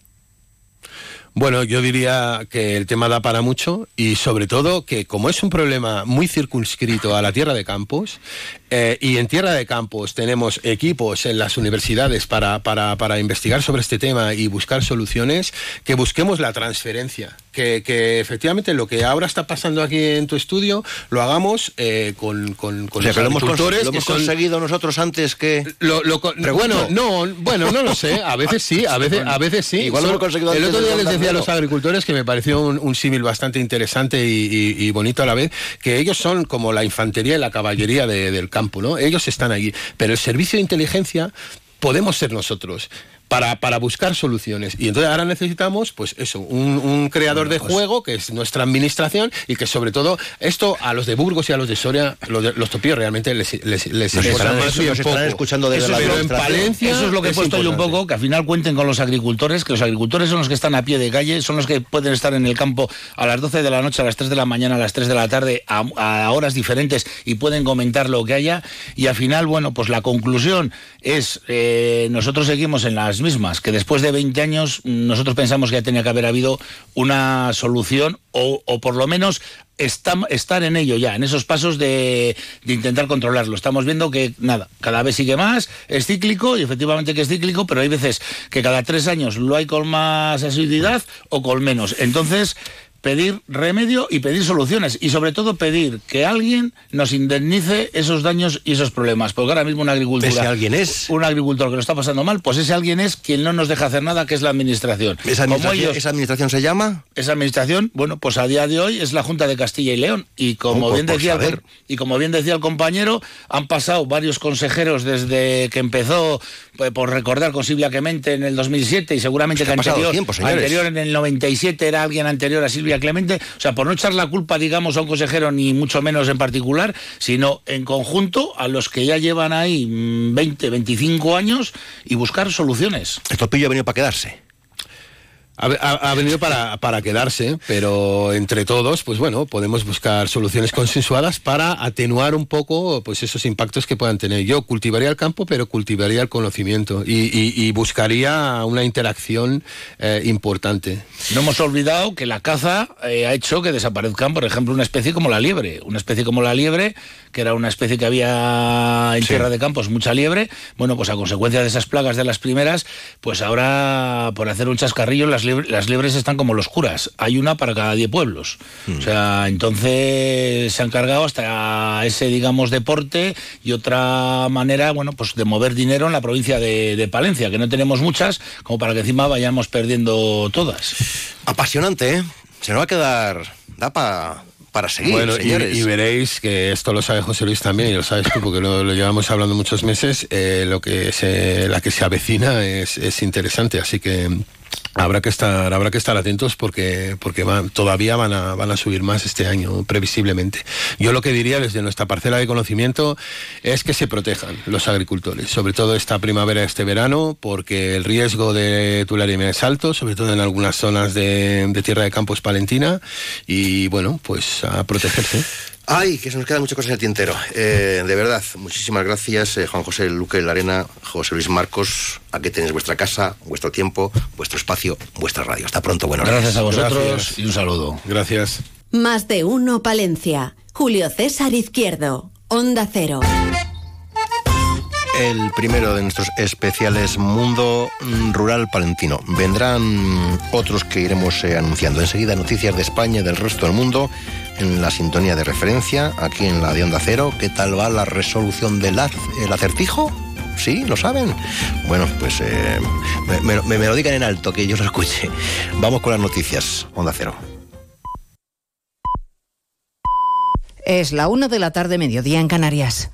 Bueno, yo diría que el tema da para mucho y sobre todo que como es un problema muy circunscrito a la tierra de campos eh, y en tierra de campos tenemos equipos en las universidades para, para, para investigar sobre este tema y buscar soluciones, que busquemos la transferencia, que, que efectivamente lo que ahora está pasando aquí en tu estudio lo hagamos eh, con, con, con O sea, los hemos, agricultores lo hemos son- conseguido nosotros antes que... lo, lo bueno, no, bueno, no lo sé. A veces sí, a veces, a veces sí. Igual lo hemos conseguido el otro día les decía a los agricultores que me pareció un, un símil bastante interesante y, y- y bonito a la vez, que ellos son como la infantería y la caballería de- del campo, Ellos están allí. Pero el servicio de inteligencia podemos ser nosotros. Para, para buscar soluciones. Y entonces ahora necesitamos, pues eso, un, un creador de juego, que es nuestra administración, y que sobre todo, esto a los de Burgos y a los de Soria, los, de- los topillos realmente les, les, les Nos importa estarán- más bien nos estarán poco. escuchando desde Eso la pero en. Palencia Eso es lo que he es puesto yo un poco, que al final cuenten con los agricultores, que los agricultores son los que están a pie de calle, son los que pueden estar en el campo a las 12 de la noche, a las 3 de la mañana, a las 3 de la tarde, a, a horas diferentes y pueden comentar lo que haya. Y al final, bueno, pues la conclusión es, eh, nosotros seguimos en las mismas, que después de 20 años nosotros pensamos que ya tenía que haber habido una solución o, por lo menos estam- estar en ello ya, en esos pasos de, de intentar controlarlo. Estamos viendo que, nada, cada vez sigue más, es cíclico, y efectivamente que es cíclico, pero hay veces que cada tres años lo hay con más asiduidad o con menos. Entonces, pedir remedio y pedir soluciones, y sobre todo pedir que alguien nos indemnice esos daños y esos problemas, porque ahora mismo una agricultura... Ese alguien es... Un agricultor que lo está pasando mal, pues ese alguien es quien no nos deja hacer nada, que es la administración. ¿Esa Como administración, ellos- esa administración se llama? esa administración, bueno, pues a día de hoy es la Junta de Castilla y León. Y como Oh, por- bien decía el, y como bien decía el compañero, han pasado varios consejeros desde que empezó, pues, por recordar con Silvia Clemente en el 2007 y seguramente Es que anterior, tiempo, anterior en el 97 era alguien anterior a Silvia Clemente. O sea, por no echar la culpa, digamos, a un consejero ni mucho menos en particular, sino en conjunto a los que ya llevan ahí mm, 20, 25 años y buscar soluciones. El topillo ha venido para quedarse. Ha, venido para, para, quedarse, pero entre todos, pues bueno, podemos buscar soluciones consensuadas para atenuar un poco pues esos impactos que puedan tener. Yo cultivaría el campo, pero cultivaría el conocimiento y, buscaría una interacción eh, importante. No hemos olvidado que la caza eh, ha hecho que desaparezcan, por ejemplo, una especie como la liebre. Una especie como la liebre que era una especie que había en tierra de campos, mucha liebre. Bueno, pues a consecuencia de esas plagas de las primeras, pues ahora, por hacer un chascarrillo, las, las liebres están como los curas. Hay una para cada diez pueblos. Mm. O sea, entonces se han cargado hasta ese, digamos, deporte y otra manera, bueno, pues de mover dinero en la provincia de, de Palencia, que no tenemos muchas, como para que encima vayamos perdiendo todas. Apasionante, ¿eh? Se nos va a quedar... Da para para seguir. Bueno, y, veréis que esto lo sabe José Luis también, y lo sabes tú, porque lo, llevamos hablando muchos meses, eh, lo que se, la que se avecina es, es interesante, así que Habrá que estar, habrá que estar atentos porque, porque van, todavía van a, van a subir más este año, previsiblemente. Yo lo que diría desde nuestra parcela de conocimiento es que se protejan los agricultores, sobre todo esta primavera, este verano, porque el riesgo de tularemia es alto, sobre todo en algunas zonas de, de tierra de campos palentina, y bueno, pues a protegerse. Ay, que se nos quedan muchas cosas en el tintero. Eh, de verdad, muchísimas gracias, eh, Juan José Luque Larena, José Luis Marcos. Aquí tenéis vuestra casa, vuestro tiempo, vuestro espacio, vuestra radio. Hasta pronto, buenos Gracias a vosotros y un saludo. Gracias. Más de uno, Palencia. Julio César Izquierdo, Onda Cero. El primero de nuestros especiales Mundo Rural Palentino. Vendrán otros que iremos eh, anunciando. Enseguida noticias de España y del resto del mundo en la sintonía de referencia, aquí en la de Onda Cero. ¿Qué tal va la resolución del acertijo? ¿Sí? ¿Lo saben? Bueno, pues eh, me, me, lo digan en alto, que yo lo escuche. Vamos con las noticias. Onda Cero. Es la una de la tarde, mediodía en Canarias.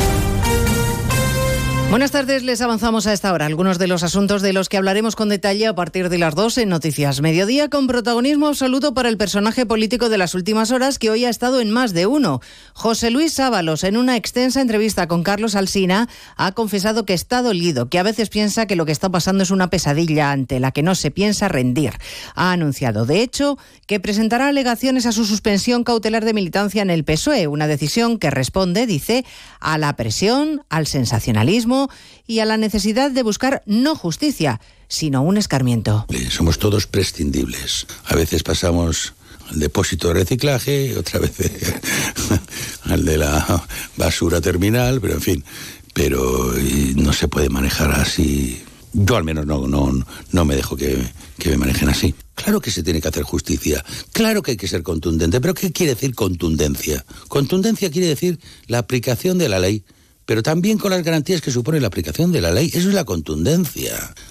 Buenas tardes, les avanzamos a esta hora algunos de los asuntos de los que hablaremos con detalle a partir de las 2 en Noticias Mediodía, con protagonismo absoluto para el personaje político de las últimas horas que hoy ha estado en más de uno. José Luis Sábalos, en una extensa entrevista con Carlos Alsina, ha confesado que está dolido, que a veces piensa que lo que está pasando es una pesadilla ante la que no se piensa rendir. Ha anunciado, de hecho, que presentará alegaciones a su suspensión cautelar de militancia en el PSOE, una decisión que responde, dice, a la presión, al sensacionalismo, y a la necesidad de buscar no justicia, sino un escarmiento. Somos todos prescindibles. A veces pasamos al depósito de reciclaje, otra vez [laughs] al de la basura terminal, pero en fin, pero no se puede manejar así. Yo al menos no, no, no me dejo que, que me manejen así. Claro que se tiene que hacer justicia, claro que hay que ser contundente, pero ¿qué quiere decir contundencia? Contundencia quiere decir la aplicación de la ley pero también con las garantías que supone la aplicación de la ley. Eso es la contundencia.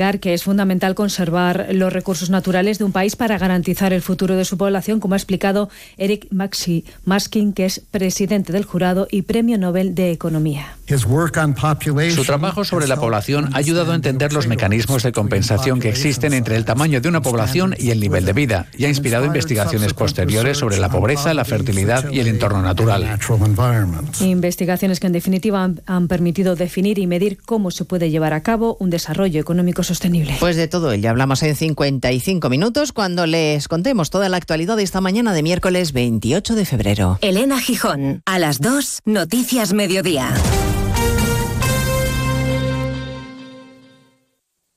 que es fundamental conservar los recursos naturales de un país para garantizar el futuro de su población, como ha explicado Eric Maxi Maskin, que es presidente del jurado y Premio Nobel de Economía. Su trabajo sobre la población ha ayudado a entender los mecanismos de compensación que existen entre el tamaño de una población y el nivel de vida, y ha inspirado investigaciones posteriores sobre la pobreza, la fertilidad y el entorno natural. Investigaciones que en definitiva han, han permitido definir y medir cómo se puede llevar a cabo un desarrollo económico sostenible. Pues de todo ello hablamos en 55 minutos cuando les contemos toda la actualidad de esta mañana de miércoles 28 de febrero. Elena Gijón, a las 2, Noticias Mediodía.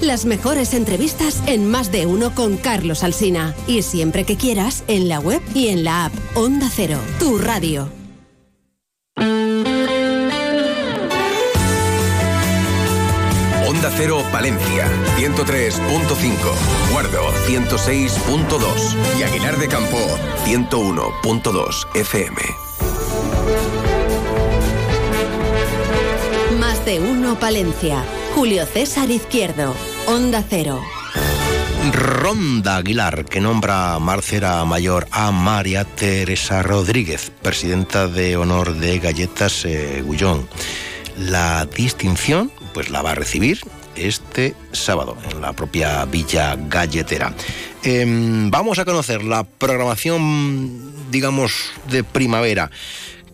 las mejores entrevistas en Más de uno con Carlos Alsina. Y siempre que quieras, en la web y en la app Onda Cero, tu radio. Onda Cero Palencia, 103.5, Guardo, 106.2 y Aguilar de Campo, 101.2 FM. Más de uno Palencia. Julio César Izquierdo, Onda Cero. Ronda Aguilar, que nombra Marcera Mayor a María Teresa Rodríguez, presidenta de honor de Galletas Gullón. La distinción, pues la va a recibir este sábado en la propia Villa Galletera. Em, vamos a conocer la programación, digamos, de primavera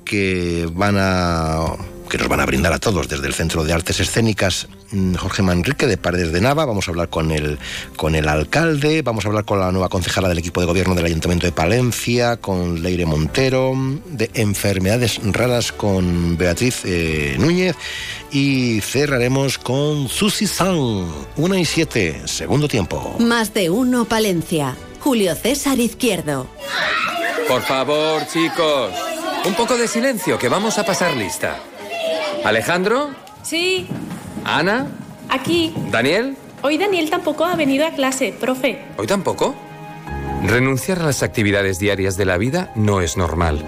que van a que nos van a brindar a todos desde el Centro de Artes Escénicas mm, Jorge Manrique de Paredes de Nava. Vamos a hablar con el, con el alcalde, vamos a hablar con la nueva concejala del equipo de gobierno del Ayuntamiento de Palencia, con Leire Montero, de enfermedades raras con Beatriz eh, Núñez y cerraremos con Susi San, 1 y 7, segundo tiempo. Más de uno Palencia. Julio César Izquierdo. Por favor, chicos, un poco de silencio, que vamos a pasar lista. Alejandro, Sí, Ana, aquí. Daniel, Hoy Daniel tampoco ha venido a clase, profe. ¿hoy tampoco? Renunciar a las actividades diarias de la vida no es normal.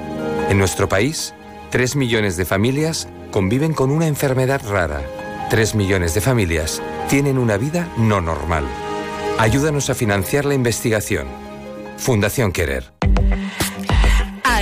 En nuestro país, 3 millones de familias conviven con una enfermedad rara. 3 millones de familias tienen una vida no normal. Ayúdanos a financiar la investigación. Fundación Querer.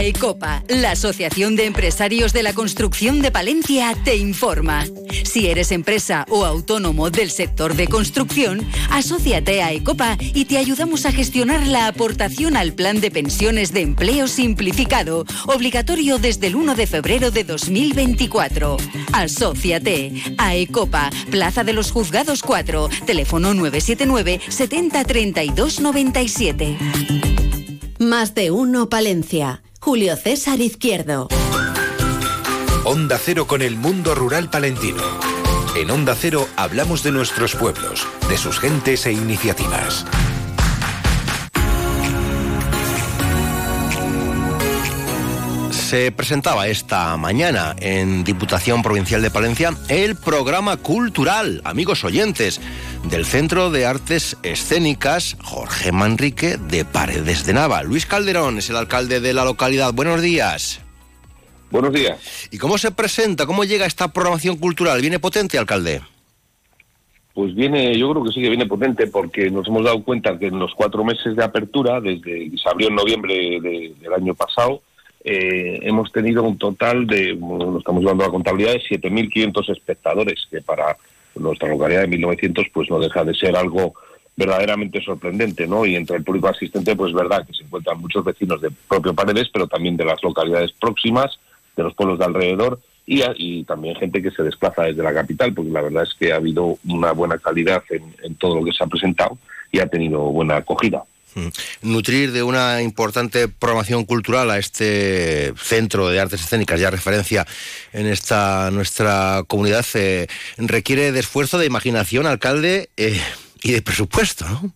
AECOPA, la Asociación de Empresarios de la Construcción de Palencia, te informa. Si eres empresa o autónomo del sector de construcción, asóciate a AECOPA y te ayudamos a gestionar la aportación al Plan de Pensiones de Empleo Simplificado, obligatorio desde el 1 de febrero de 2024. Asóciate. AECOPA, Plaza de los Juzgados 4, teléfono 979 70 32 97. Más de uno Palencia. Julio César Izquierdo. Onda Cero con el mundo rural palentino. En Onda Cero hablamos de nuestros pueblos, de sus gentes e iniciativas. Se presentaba esta mañana en Diputación Provincial de Palencia el programa cultural, amigos oyentes, del Centro de Artes Escénicas Jorge Manrique de Paredes de Nava. Luis Calderón es el alcalde de la localidad. Buenos días. Buenos días. ¿Y cómo se presenta? ¿Cómo llega esta programación cultural? ¿Viene potente, alcalde? Pues viene, yo creo que sí que viene potente porque nos hemos dado cuenta que en los cuatro meses de apertura, desde que se abrió en noviembre del año pasado, eh, hemos tenido un total de, bueno, estamos llevando a la contabilidad, de 7.500 espectadores, que para nuestra localidad de 1900 pues no deja de ser algo verdaderamente sorprendente, ¿no? Y entre el público asistente, pues verdad que se encuentran muchos vecinos de propio Paredes, pero también de las localidades próximas, de los pueblos de alrededor, y, y también gente que se desplaza desde la capital, porque la verdad es que ha habido una buena calidad en todo lo que se ha presentado y ha tenido buena acogida. Mm. Nutrir de una importante programación cultural a este centro de artes escénicas, ya referencia en esta nuestra comunidad, eh, requiere de esfuerzo, de imaginación, alcalde, eh, y de presupuesto, ¿no?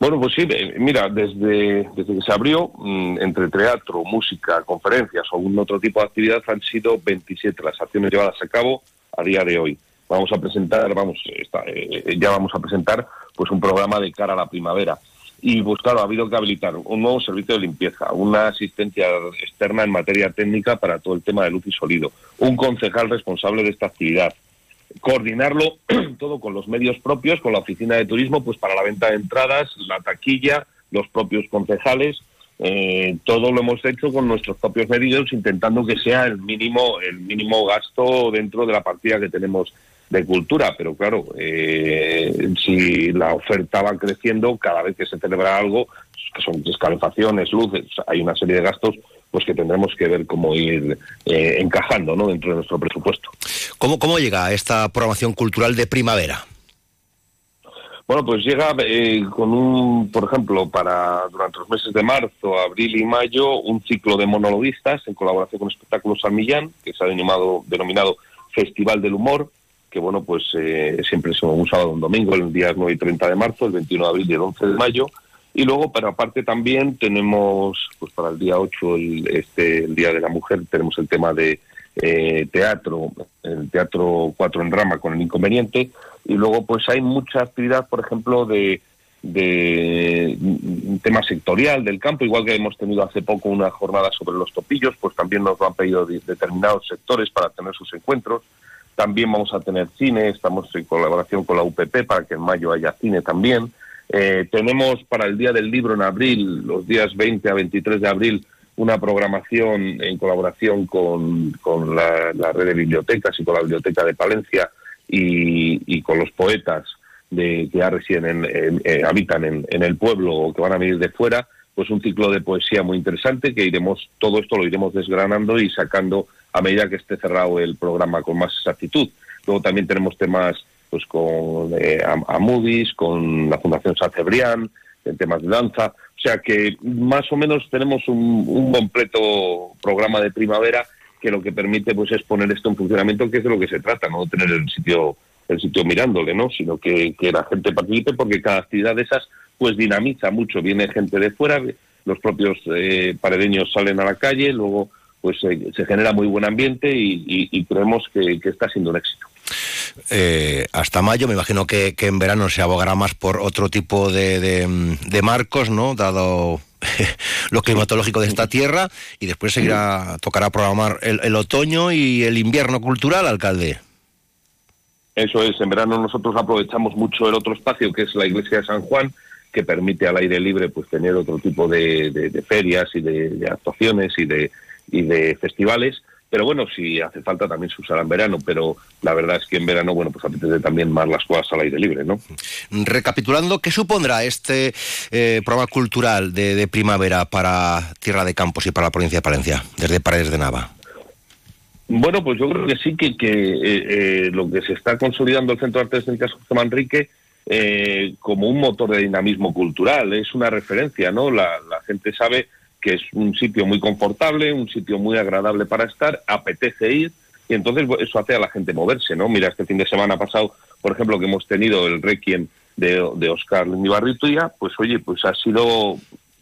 Bueno, pues sí, eh, mira, desde, desde que se abrió, mm, entre teatro, música, conferencias o algún otro tipo de actividad, han sido 27 las acciones llevadas a cabo a día de hoy. Vamos a presentar, vamos, está, eh, ya vamos a presentar pues un programa de cara a la primavera. Y pues claro, ha habido que habilitar un nuevo servicio de limpieza, una asistencia externa en materia técnica para todo el tema de luz y sonido, un concejal responsable de esta actividad, coordinarlo [clears throat] todo con los medios propios, con la oficina de turismo, pues para la venta de entradas, la taquilla, los propios concejales, eh, todo lo hemos hecho con nuestros propios medios, intentando que sea el mínimo, el mínimo gasto dentro de la partida que tenemos de cultura, pero claro, eh, si la oferta va creciendo, cada vez que se celebra algo, que son descalefacciones, luces, hay una serie de gastos, pues que tendremos que ver cómo ir eh, encajando ¿no? dentro de nuestro presupuesto. ¿Cómo, ¿Cómo llega esta programación cultural de primavera? Bueno, pues llega eh, con un, por ejemplo, para durante los meses de marzo, abril y mayo, un ciclo de monologuistas en colaboración con Espectáculos San Millán, que se ha denominado, denominado Festival del Humor, que bueno, pues eh, siempre es un sábado un domingo, el día 9 y 30 de marzo, el 21 de abril y el 11 de mayo. Y luego, pero aparte también tenemos, pues para el día 8, el, este, el Día de la Mujer, tenemos el tema de eh, teatro, el Teatro 4 en Rama con el inconveniente. Y luego, pues hay mucha actividad, por ejemplo, de, de un tema sectorial del campo, igual que hemos tenido hace poco una jornada sobre los topillos, pues también nos lo han pedido de- determinados sectores para tener sus encuentros. También vamos a tener cine, estamos en colaboración con la UPP para que en mayo haya cine también. Eh, tenemos para el Día del Libro en abril, los días 20 a 23 de abril, una programación en colaboración con, con la, red de bibliotecas y con la Biblioteca de Palencia y, con los poetas de, que ya residen en, en- eh, habitan en, en el pueblo o que van a venir de fuera, pues un ciclo de poesía muy interesante que iremos, todo esto lo iremos desgranando y sacando a medida que esté cerrado el programa con más exactitud. Luego también tenemos temas pues con eh, Am- Amudis, con la Fundación San Cebrián, en temas de danza. O sea que más o menos tenemos un, un completo programa de primavera que lo que permite pues es poner esto en funcionamiento, que es de lo que se trata, no tener el sitio el sitio mirándole, ¿no? Sino que, que la gente participe porque cada actividad de esas pues dinamiza mucho. Viene gente de fuera, los propios eh, paredeños salen a la calle, luego pues eh, se genera muy buen ambiente y, y- y creemos que, que está siendo un éxito. Eh, hasta mayo, me imagino que, que en verano se abogará más por otro tipo de, de, de marcos, ¿no? Dado [laughs] lo climatológico de esta tierra y después seguirá, tocará programar el, otoño y el invierno cultural, alcalde. Eso es, en verano nosotros aprovechamos mucho el otro espacio que es la iglesia de San Juan, que permite al aire libre pues tener otro tipo de, ferias y de, actuaciones y de, y de festivales pero bueno, si hace falta también se usará en verano, pero la verdad es que en verano, bueno, pues apetece también más las cosas al aire libre, ¿no? Recapitulando, ¿qué supondrá este eh, programa cultural de, primavera para Tierra de Campos y para la provincia de Palencia, desde Paredes de Nava? Bueno, pues yo creo que sí que, que eh, eh, lo que se está consolidando el Centro de Artes Escénicas José Manrique como un motor de dinamismo cultural, es una referencia, ¿no? la gente sabe que es un sitio muy confortable, un sitio muy agradable para estar, apetece ir y entonces eso hace a la gente moverse, ¿no? Mira, este fin de semana pasado, por ejemplo, que hemos tenido el Requiem de, de Oscar ya pues oye, pues ha sido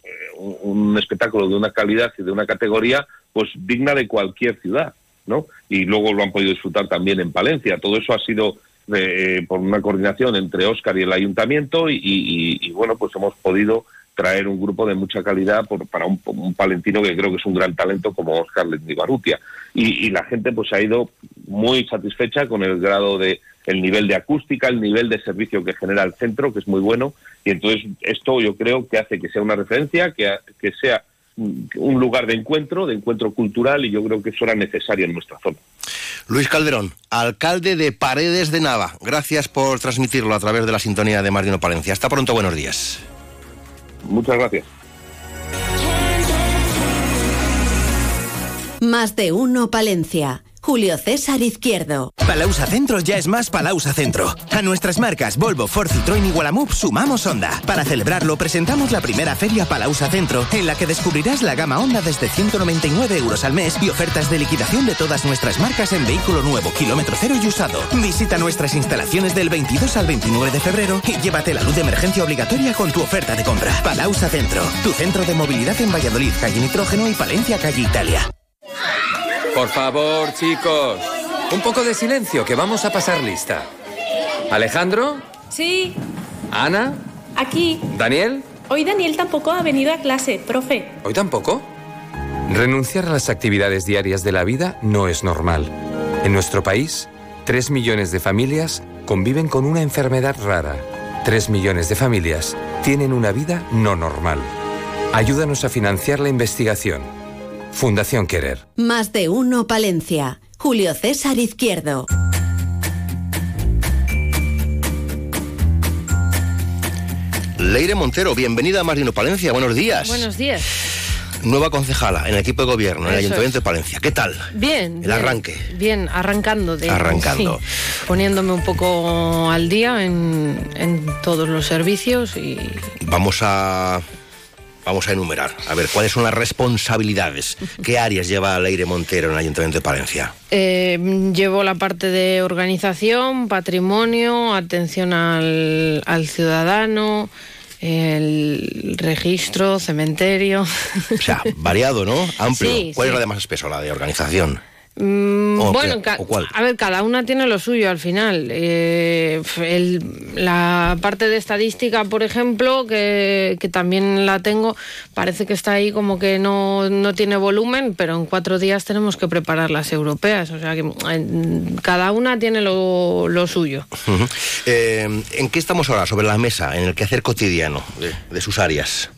eh, un, espectáculo de una calidad y de una categoría pues digna de cualquier ciudad, ¿no? Y luego lo han podido disfrutar también en Palencia. Todo eso ha sido eh, por una coordinación entre Oscar y el ayuntamiento y bueno, pues hemos podido traer un grupo de mucha calidad para un, palentino que creo que es un gran talento como Oscar Lendibarrutia. Y, y la gente pues ha ido muy satisfecha con el grado de el nivel de acústica, el nivel de servicio que genera el centro, que es muy bueno. Y entonces esto yo creo que hace que sea una referencia, que, que sea un lugar de encuentro, de encuentro cultural, y yo creo que eso era necesario en nuestra zona. Luis Calderón, alcalde de Paredes de Nava, gracias por transmitirlo a través de la sintonía de Marino Palencia. Hasta pronto, buenos días. Muchas gracias. Más de uno Palencia. Julio César Izquierdo. Palausa Centro ya es más Palausa Centro. A nuestras marcas Volvo, Ford, Citroën y Gualamup sumamos Honda. Para celebrarlo presentamos la primera feria Palausa Centro, en la que descubrirás la gama Honda desde 199 euros al mes y ofertas de liquidación de todas nuestras marcas en vehículo nuevo, kilómetro cero y usado. Visita nuestras instalaciones del 22 al 29 de febrero y llévate la luz de emergencia obligatoria con tu oferta de compra. Palausa Centro, tu centro de movilidad en Valladolid, calle Nitrógeno y Palencia, calle Italia. Por favor, chicos. Un poco de silencio, que vamos a pasar lista. ¿Alejandro? Sí. ¿Ana? Aquí. ¿Daniel? Hoy Daniel tampoco ha venido a clase, profe. ¿Hoy tampoco? Renunciar a las actividades diarias de la vida no es normal. En nuestro país, tres millones de familias conviven con una enfermedad rara. Tres millones de familias tienen una vida no normal. Ayúdanos a financiar la investigación Fundación Querer. Más de uno Palencia. Julio César Izquierdo. Leire Montero, bienvenida a Más de uno Palencia. Buenos días. Buenos días nueva concejala en el equipo de gobierno, en el Ayuntamiento de Palencia. ¿Qué tal? Bien. El arranque. Bien, arrancando. De, arrancando. poniéndome un poco al día en, en todos los servicios y... Vamos a vamos a enumerar. A ver, ¿cuáles son las responsabilidades? [laughs] ¿Qué áreas lleva Leire Montero en el Ayuntamiento de Palencia? Eh, llevo la parte de organización, patrimonio, atención al, ciudadano, el registro, cementerio. O sea, variado, ¿no? [laughs] Amplio. ¿Cuál es la de más espeso, la de organización? Mm, bueno, a ver, cada una tiene lo suyo al final. Eh, la parte de estadística, por ejemplo, que, también la tengo, parece que está ahí como que no, tiene volumen, pero en cuatro días tenemos que preparar las europeas. O sea que cada una tiene lo, suyo. Eh, ¿En qué estamos ahora sobre la mesa, en el quehacer cotidiano de sus áreas?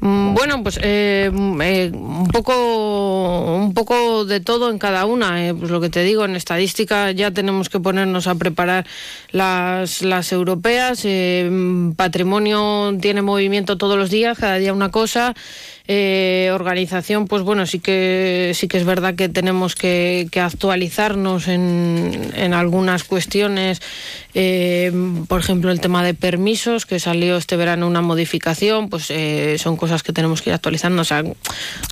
Mm, bueno, pues eh, mm, eh, un poco un poco de todo en cada una. Eh, pues lo que te digo, en estadística ya tenemos que ponernos a preparar las, las europeas. Mm, patrimonio tiene movimiento todos los días, cada día una cosa. Eh, organización, pues bueno, sí que sí que es verdad que tenemos que, actualizarnos en, en, algunas cuestiones. Eh, por ejemplo, el tema de permisos, que salió este verano una modificación, pues eh, son cosas que tenemos que ir actualizando. O sea,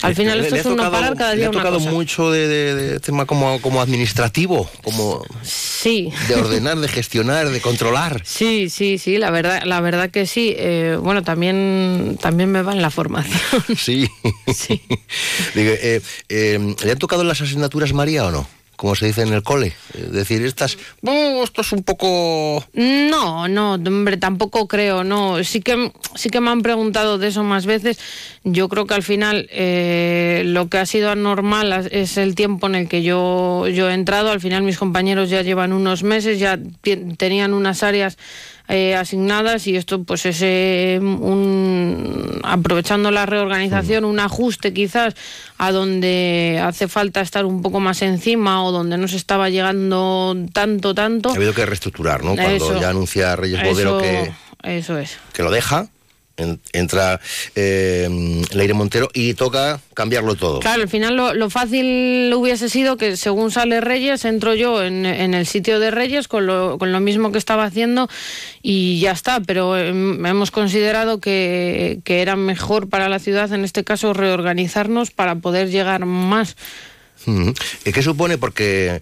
al final esto es un parar cada día ¿le ha tocado mucho de, tema como, como administrativo, como sí. de ordenar, de gestionar, de controlar. Sí, sí, sí, la verdad, la verdad que sí. bueno, también también me va en la formación. [laughs] Sí. sí. [laughs] Eh, eh, ¿Le han tocado las asignaturas María o no? como se dice en el cole. Es decir, estas, bueno, esto es un poco... No, no, hombre, tampoco creo, no. Sí que, sí que me han preguntado de eso más veces. Yo creo que al final eh, lo que ha sido anormal es el tiempo en el que yo, yo he entrado. Al final mis compañeros ya llevan unos meses, ya tenían unas áreas eh, asignadas y esto pues es eh, un, aprovechando la reorganización, un ajuste quizás a donde hace falta estar un poco más encima o donde no se estaba llegando tanto, tanto. Ha habido que reestructurar, ¿no? Cuando ya anuncia Reyes Bodero que, eso es. que lo deja entra eh, Leire Montero y toca cambiarlo todo. Claro, al final lo, fácil hubiese sido que según sale Reyes, entro yo en, el sitio de Reyes con lo, con lo, mismo que estaba haciendo y ya está, pero em, hemos considerado que, que era mejor para la ciudad, en este caso, reorganizarnos para poder llegar más. ¿Y qué supone? Porque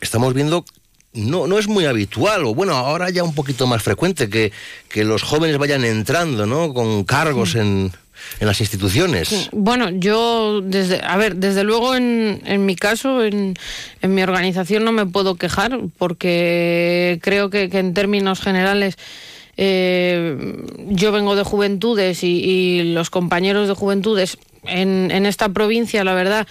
estamos viendo no, no es muy habitual, o bueno, ahora ya un poquito más frecuente, que, que los jóvenes vayan entrando, ¿no? Con cargos en, en las instituciones. Bueno, yo, desde, a ver, desde luego en, en mi caso, en, en, mi organización no me puedo quejar, porque creo que, en términos generales... Eh, yo vengo de juventudes y, y, los compañeros de juventudes en, en esta provincia, la verdad,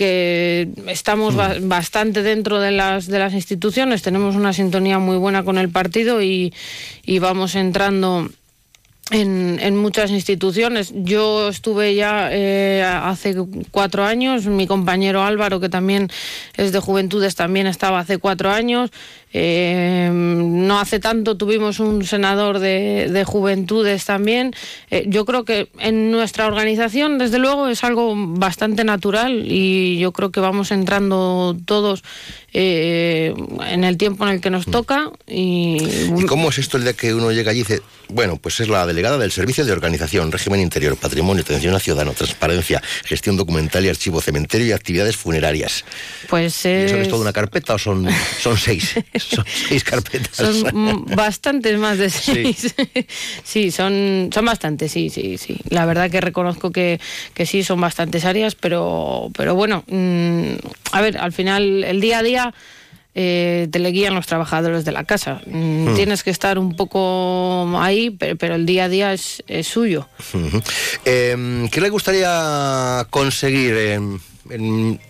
que estamos mm. bastante dentro de las, de las instituciones, tenemos una sintonía muy buena con el partido y, y vamos entrando en, en, muchas instituciones. Yo estuve ya eh, hace cuatro años, mi compañero Álvaro, que también es de Juventudes, también estaba hace cuatro años. Eh, no hace tanto tuvimos un senador de, de Juventudes también. Eh, yo creo que en nuestra organización, desde luego, es algo bastante natural y yo creo que vamos entrando todos eh, en el tiempo en el que nos mm. toca. Y... ¿Y cómo es esto el de que uno llega allí y dice, bueno, pues es la delegada del Servicio de Organización, Régimen Interior, Patrimonio, Atención a Ciudadano, Transparencia, Gestión Documental y Archivo, Cementerio y Actividades Funerarias? Pues es... ¿Eso es toda una carpeta o son, son seis? [laughs] son seis carpetas. Son bastantes más de seis. [laughs] Sí, son, son bastantes, sí, sí, sí. La verdad que reconozco que, que sí, son bastantes áreas, pero, pero bueno, mm, a ver, al final, el día a día... Eh, te le guían los trabajadores de la casa. Mm, hmm. Tienes que estar un poco ahí, pero, el día a día es, suyo. Em, ¿Qué le gustaría conseguir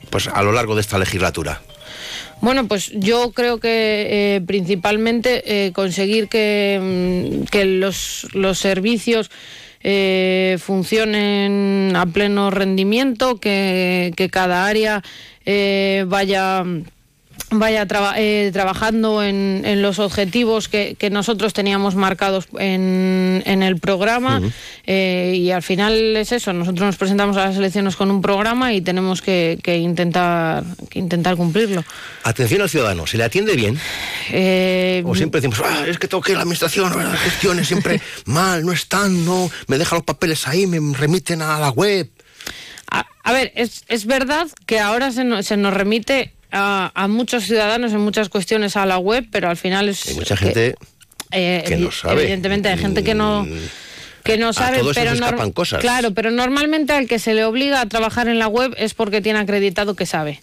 pues, a lo largo de esta legislatura? Bueno, pues yo creo que eh, principalmente eh, conseguir que, mm, los, los servicios eh, funcionen a pleno rendimiento, que, que cada área vaya vaya eh, trabajando en, en, los objetivos que, que, nosotros teníamos marcados en, en el programa eh, y al final es eso, nosotros nos presentamos a las elecciones con un programa y tenemos que, que intentar, que intentar cumplirlo. Atención al ciudadano, ¿se le atiende bien? Eh, o siempre decimos, ah, es que tengo que ir a la administración, las gestiones siempre [laughs] mal, no están, no, me dejan los papeles ahí, me remiten a la web. A, a ver, es, es verdad que ahora se, no, se nos remite a, muchos ciudadanos en muchas cuestiones a la web, pero al final es... Hay mucha gente eh, que no sabe. Evidentemente hay gente que no mm, que no sabe, pero escapan cosas. Claro, pero normalmente al que se le obliga a trabajar en la web es porque tiene acreditado que sabe.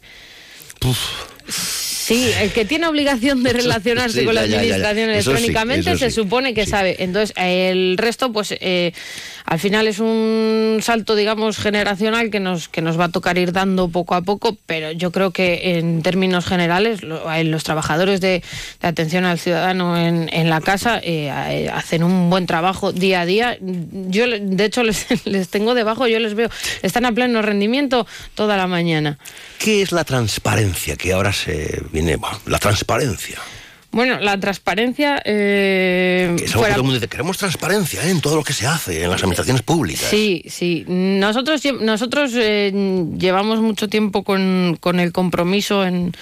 Sí, el que tiene obligación de relacionarse con la administración electrónicamente se supone que sabe. Entonces, el resto, pues eh, al final es un salto, digamos, generacional que nos, que nos va a tocar ir dando poco a poco, pero yo creo que en términos generales, los trabajadores de, atención al ciudadano en, en la casa eh, eh, hacen un buen trabajo día a día. Yo, de hecho, [laughs] les, les tengo debajo, yo les veo, están a pleno rendimiento toda la mañana. ¿Qué es la transparencia que ahora se viene? la transparencia. Bueno, la transparencia... Eh, es algo que todo el mundo dice, queremos transparencia ¿eh? en todo lo que se hace, en las administraciones públicas. Sí, sí. Nosotros, nosotros eh, llevamos mucho tiempo con, con, el compromiso, en,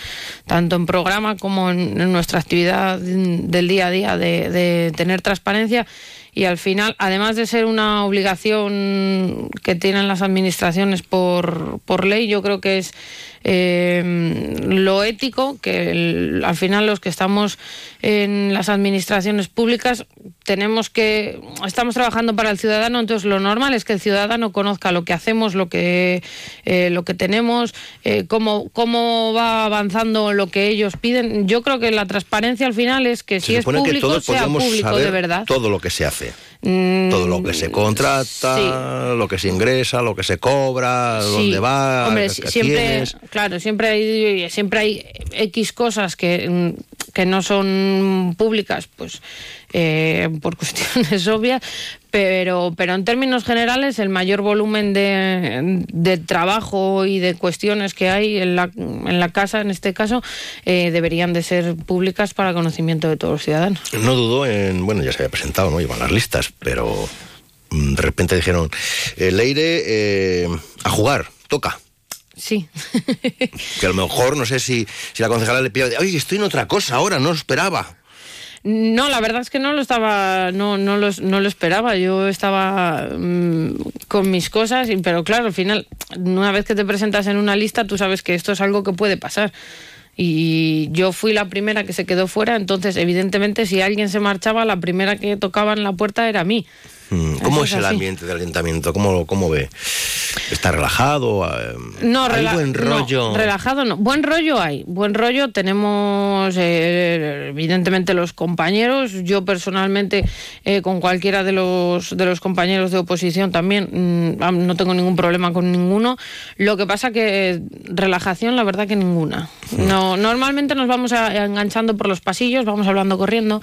tanto en programa como en, nuestra actividad del día a día, de, de tener transparencia y al final, además de ser una obligación que tienen las administraciones por, por ley, yo creo que es eh, lo ético, que al final los que estamos en las administraciones públicas tenemos que estamos trabajando para el ciudadano entonces lo normal es que el ciudadano conozca lo que hacemos lo que eh, lo que tenemos eh, cómo cómo va avanzando lo que ellos piden yo creo que la transparencia al final es que Se si es supone que público todos sea público saber de verdad todo lo que se hace. Mm, Todo lo que se contrata, lo que se ingresa, lo que se cobra, Sí. dónde va, Hombre, siempre, tienes. claro, siempre hay, siempre hay X cosas que, mm, que no son públicas, pues eh, por [laughs] cuestiones obvias, pero, pero en términos generales el mayor volumen de, de trabajo y de cuestiones que hay en la, en la casa, en este caso, eh, deberían de ser públicas para conocimiento de todos los ciudadanos. No dudo en, bueno, ya se había presentado, ¿no? Iban las listas, pero mm, de repente dijeron, eh, Leire, eh, a jugar, toca. Sí. [laughs] Que a lo mejor, no sé si, si la concejala le pide, oye, estoy en otra cosa ahora, no esperaba. No, la verdad es que no lo estaba, no, no, lo, no lo esperaba. Yo estaba mm, con mis cosas, y- pero claro, al final, una vez que te presentas en una lista, tú sabes que esto es algo que puede pasar. Y yo fui la primera que se quedó fuera, entonces, evidentemente, si alguien se marchaba, la primera que tocaba en la puerta era a mí. Mm, ¿Cómo es es el ambiente del ayuntamiento? ¿Cómo, cómo ve? ¿Está relajado? Eh, No, ¿Hay rela- buen no, rollo? relajado no. Buen rollo hay. Buen rollo tenemos, eh, evidentemente, los compañeros. Yo personalmente, eh, con cualquiera de los, de los compañeros de oposición también, mm, no tengo ningún problema con ninguno. Lo que pasa que eh, relajación, la verdad que ninguna. No, normalmente nos vamos a- enganchando por los pasillos, vamos hablando corriendo.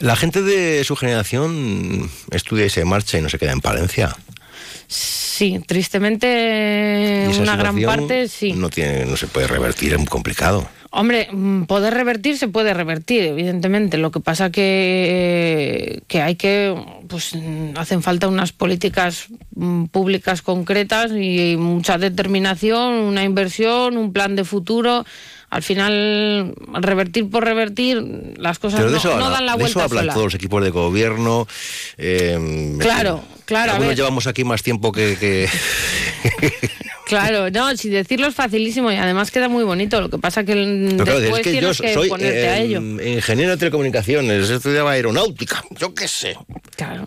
La gente de su generación estudia y se marcha y no se queda en Palencia. Sí, tristemente, una gran parte sí. No, tiene, no se puede revertir, es muy complicado. Hombre, mm, poder revertir se puede revertir, evidentemente. Lo que pasa que, que hay que, pues mm, hacen falta unas políticas mm, públicas concretas y mucha determinación, una inversión, un plan de futuro. Al final, revertir por revertir, las cosas no, no dan la de eso vuelta hablan sola. todos los equipos de gobierno. eh, Claro, claro, a Algunos llevamos aquí más tiempo que... que- [laughs] Claro, no, si decirlo es facilísimo y además queda muy bonito. Lo que pasa que mm, Pero claro, después es que yo tienes que soy ponerte a eh, ello. ingeniero de telecomunicaciones, estudiaba aeronáutica, yo qué sé. Claro.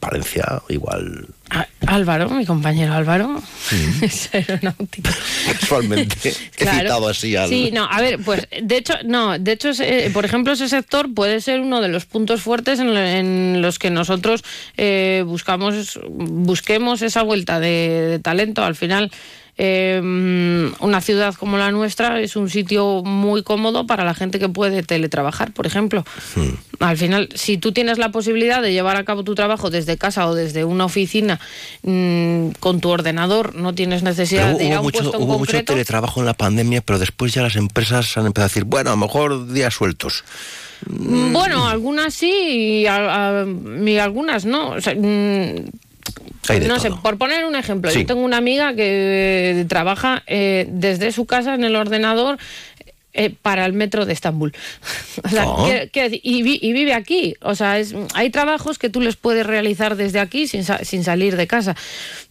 Palencia, igual, Á- Álvaro, mi compañero Álvaro, [laughs] es aeronáutico. casualmente, he [laughs] citado así al... Sí, no, a ver, pues de hecho, no, de hecho, por ejemplo, ese sector puede ser uno de los puntos fuertes en, en los que nosotros eh, buscamos, busquemos esa vuelta de, de talento. Al final, eh, una ciudad como la nuestra es un sitio muy cómodo para la gente que puede teletrabajar, por ejemplo. Al final, si tú tienes la posibilidad de llevar a cabo tu trabajo desde casa o desde una oficina mm, con tu ordenador, no tienes necesidad Pero de ir a un mucho, puesto en hubo mucho teletrabajo en la pandemia, pero después ya las empresas han empezado a decir, bueno, a lo mejor días sueltos. Mm, Bueno, algunas sí y, a- a- y algunas no. O sea, mm, Hay de no sé, por poner un ejemplo, Sí. yo tengo una amiga que eh, trabaja eh, desde su casa en el ordenador eh, para el metro de Estambul. [laughs] O sea, Ah. quiero- quiero decir, y, vi- y vive aquí. O sea, es, hay trabajos que tú les puedes realizar desde aquí sin, sa- sin salir de casa.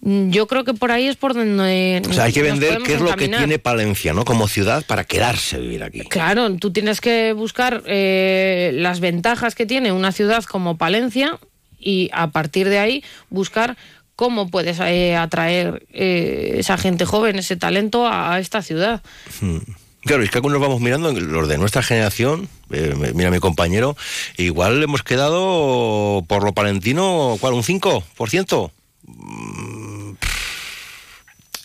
Mm, Yo creo que por ahí es por donde. O sea, hay que vender qué es lo que tiene Palencia, ¿no? Como ciudad para quedarse a vivir aquí. Claro, tú tienes que buscar eh, las ventajas que tiene una ciudad como Palencia y a partir de ahí buscar cómo puedes eh, atraer eh, esa gente joven, ese talento a, a esta ciudad. Hmm. Claro, es que algunos vamos mirando, los de nuestra generación, eh, mira mi compañero, igual hemos quedado por lo palentino, ¿cuál? ¿Un 5%?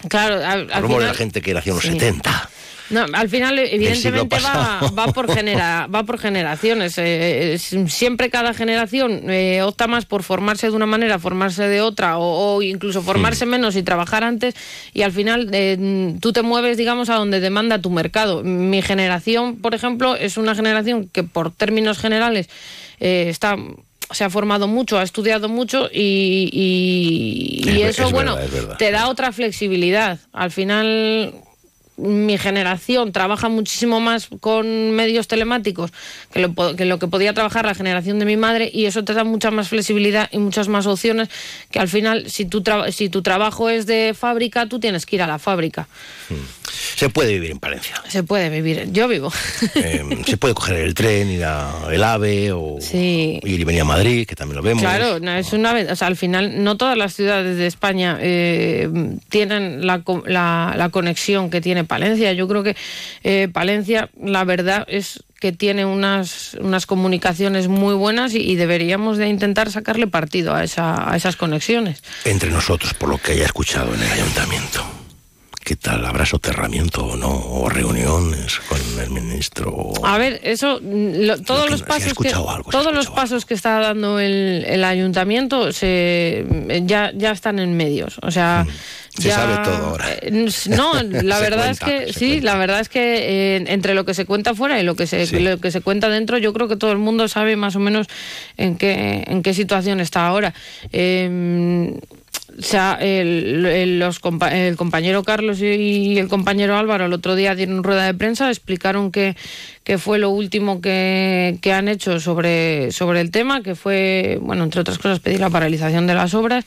Claro, al, al Hablamos de la final, gente que nació en los Sí. 70. No, al final evidentemente va, por genera, va por generaciones. eh, es- siempre cada generación eh, opta más por formarse de una manera, formarse de otra, o, o incluso formarse menos y trabajar antes. Y al final eh, tú te mueves, digamos, a donde demanda tu mercado. Mi generación, por ejemplo, es una generación que por términos generales eh, está se ha formado mucho, ha estudiado mucho y, eso, es bueno, verdad, es verdad. te da otra flexibilidad. Al final mi generación trabaja muchísimo más con medios telemáticos que lo, que lo que podía trabajar la generación de mi madre y eso te da mucha más flexibilidad y muchas más opciones que al final si tu, si tu trabajo es de fábrica, tú tienes que ir a la fábrica. Hmm. Se puede vivir en Palencia. Se puede vivir, yo vivo. Em, [laughs] se puede coger el tren, ir a el AVE o ir y venir a Madrid, que también lo vemos. Claro, es una o sea, al final no todas las ciudades de España eh, tienen la, la, conexión que tiene Palencia. Yo creo que eh, Palencia, la verdad es que tiene unas, unas comunicaciones muy buenas y, deberíamos de intentar sacarle partido a, esa, a esas conexiones. Entre nosotros, por lo que haya escuchado en el ayuntamiento. ¿Qué tal? ¿Habrá soterramiento o no? ¿O reuniones con el ministro? A ver, eso, todos los pasos que todos los pasos que está dando el, ayuntamiento se ya, ya están en medios. O sea, se sabe todo ahora. Eh, no, [laughs] la verdad es que sí, la verdad es que eh, entre lo que se cuenta fuera y lo que se lo que se cuenta dentro, yo creo que todo el mundo sabe más o menos en qué en qué situación está ahora. Eh, o sea, el, los, el compañero Carlos y el compañero Álvaro el otro día dieron rueda de prensa, explicaron que, que fue lo último que, que, han hecho sobre, sobre el tema, que fue, bueno, entre otras cosas, pedir la paralización de las obras.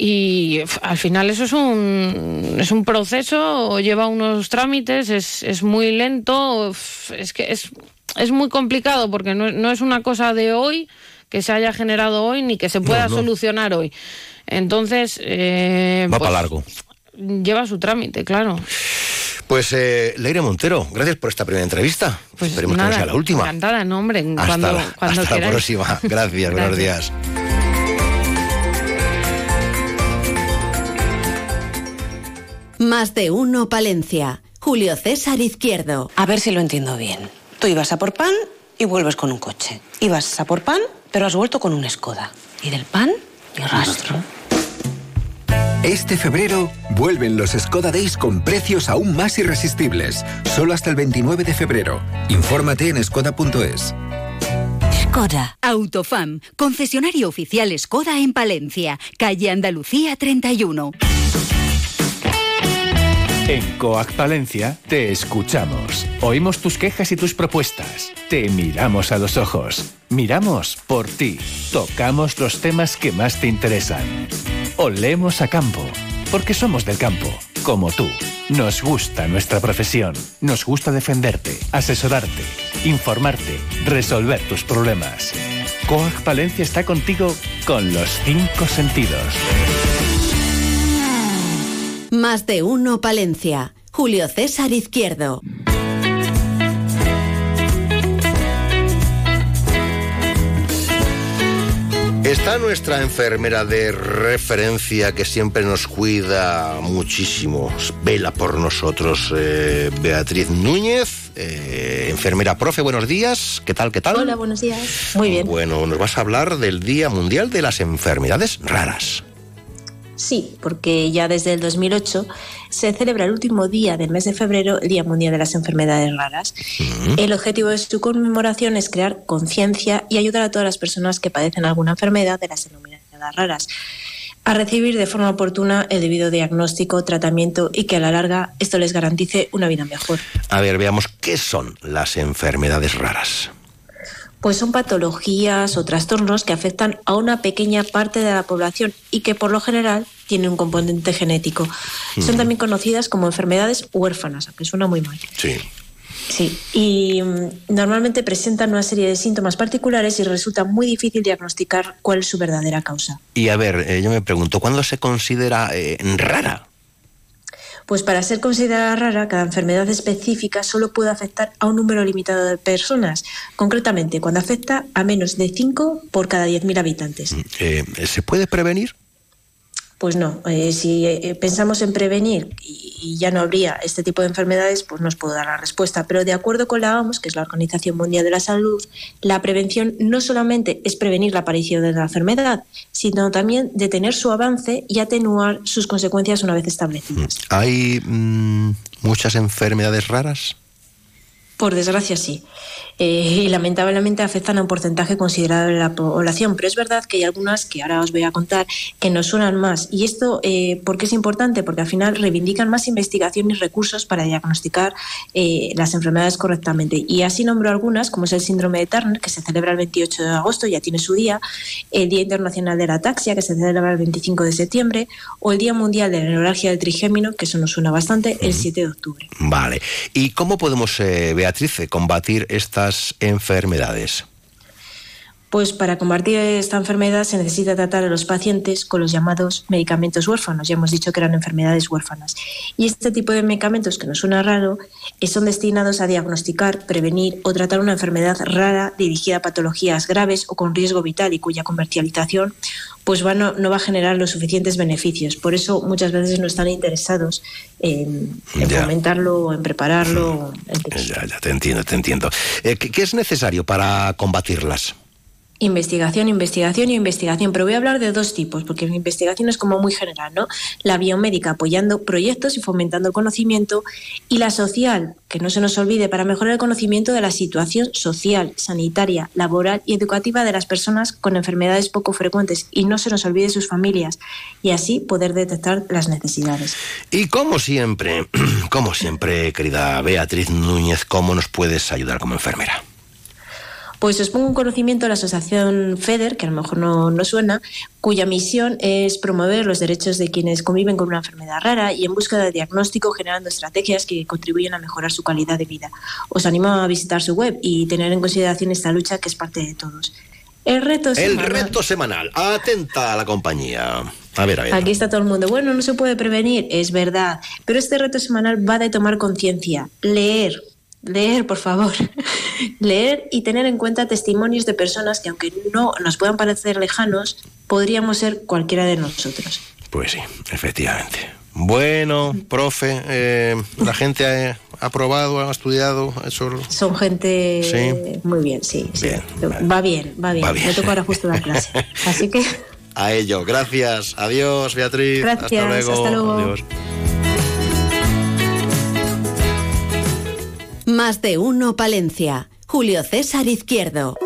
Y al final eso es un, es un proceso, lleva unos trámites, es, es muy lento, es que es, es muy complicado porque no, no, es una cosa de hoy que se haya generado hoy ni que se pueda solucionar hoy. Entonces... Eh, Va para pues, largo. Lleva su trámite, claro. Pues eh, Leire Montero, gracias por esta primera entrevista. Pues Esperemos que no sea la última. Encantada, no, hombre. Hasta cuando, la, cuando hasta la próxima. Gracias, buenos días. Más de uno, Palencia. Julio César Izquierdo. A ver si lo entiendo bien. Tú ibas a por pan y vuelves con un coche. Ibas a por pan, pero has vuelto con un Skoda. ¿Y del pan? rastro. Este febrero vuelven los Skoda Days con precios aún más irresistibles. Solo hasta el 29 de febrero. Infórmate en skoda.es. Skoda. Autofam, concesionario oficial Skoda en Palencia, calle Andalucía 31. En Coac Palencia te escuchamos. Oímos tus quejas y tus propuestas. Te miramos a los ojos. Miramos por ti. Tocamos los temas que más te interesan. Olemos a campo. Porque somos del campo, como tú. Nos gusta nuestra profesión. Nos gusta defenderte, asesorarte, informarte, resolver tus problemas. Coac Palencia está contigo con los cinco sentidos. Más de uno Palencia. Julio César Izquierdo. Está nuestra enfermera de referencia que siempre nos cuida muchísimo, vela por nosotros, eh, Beatriz Núñez, eh, enfermera profe, buenos días, ¿qué tal, qué tal? Hola, buenos días, muy bien. Bueno, nos vas a hablar del Día Mundial de las Enfermedades Raras. Sí, porque ya desde el 2008 se celebra el último día del mes de febrero, el Día Mundial de las Enfermedades Raras. El objetivo de su conmemoración es crear conciencia y ayudar a todas las personas que padecen alguna enfermedad de las denominadas raras a recibir de forma oportuna el debido diagnóstico, tratamiento y que a la larga esto les garantice una vida mejor. A ver, veamos qué son las enfermedades raras pues son patologías o trastornos que afectan a una pequeña parte de la población y que por lo general tienen un componente genético. Son también conocidas como enfermedades huérfanas, aunque suena muy mal. Sí. Sí, y mm, normalmente presentan una serie de síntomas particulares y resulta muy difícil diagnosticar cuál es su verdadera causa. Y a ver, eh, yo me pregunto, ¿cuándo se considera eh, rara pues para ser considerada rara, cada enfermedad específica solo puede afectar a un número limitado de personas, concretamente cuando afecta a menos de 5 por cada 10.000 habitantes. Mm, eh, ¿Se puede prevenir? Pues no, eh, si eh, pensamos en prevenir y, ya no habría este tipo de enfermedades, pues no os puedo dar la respuesta. Pero de acuerdo con la OMS, que es la Organización Mundial de la Salud, la prevención no solamente es prevenir la aparición de la enfermedad, sino también detener su avance y atenuar sus consecuencias una vez establecidas. ¿Hay mm, muchas enfermedades raras? Por desgracia, sí. Eh, y lamentablemente afectan a un porcentaje considerable de la población. Pero es verdad que hay algunas que ahora os voy a contar que nos suenan más. Y esto, eh, ¿por qué es importante? Porque al final reivindican más investigación y recursos para diagnosticar eh, las enfermedades correctamente. Y así nombro algunas, como es el síndrome de Turner, que se celebra el 28 de agosto, ya tiene su día, el Día Internacional de la Ataxia, que se celebra el 25 de septiembre, o el Día Mundial de la Neuralgia del Trigémino, que eso nos suena bastante, el 7 de octubre. Vale. ¿Y cómo podemos ver Beatriz, combatir estas enfermedades? Pues para combatir esta enfermedad se necesita tratar a los pacientes con los llamados medicamentos huérfanos. Ya hemos dicho que eran enfermedades huérfanas. Y este tipo de medicamentos, que nos suena raro, eh, son destinados a diagnosticar, prevenir o tratar una enfermedad rara dirigida a patologías graves o con riesgo vital y cuya comercialización pues va, no, va a generar los suficientes beneficios. Por eso muchas veces no están interesados en, en fomentarlo, en prepararlo. Ya, ya, te entiendo, te entiendo. Eh, ¿Qué es necesario para combatirlas? Investigación, investigación y investigación, pero voy a hablar de dos tipos, porque la investigación es como muy general, ¿no? La biomédica apoyando proyectos y fomentando el conocimiento, y la social, que no se nos olvide, para mejorar el conocimiento de la situación social, sanitaria, laboral y educativa de las personas con enfermedades poco frecuentes, y no se nos olvide sus familias, y así poder detectar las necesidades. Y como siempre, [clears throat] como siempre, querida Beatriz Núñez, ¿cómo nos puedes ayudar como enfermera? Pues os pongo un conocimiento de la asociación FEDER, que a lo mejor no, no suena, cuya misión es promover los derechos de quienes conviven con una enfermedad rara y en busca de diagnóstico generando estrategias que contribuyen a mejorar su calidad de vida. Os animo a visitar su web y tener en consideración esta lucha que es parte de todos. El reto semanal. El reto semanal. Atenta a la compañía. A ver, a ver. Aquí está todo el mundo. Bueno, no se puede prevenir, es verdad. Pero este reto semanal va de tomar conciencia, leer, leer, por favor, [laughs] leer y tener en cuenta testimonios de personas que aunque no nos puedan parecer lejanos, podríamos ser cualquiera de nosotros. Pues sí, efectivamente. Bueno, profe, eh, la gente ha, aprobado, ha estudiado, eso. Son gente muy bien, sí, Va bien, va bien. Me toca ahora justo la clase. [laughs] Así que. A ello, gracias. Adiós, Beatriz. Gracias, hasta luego. Hasta luego. Adiós. Más de uno Palencia. Julio César Izquierdo.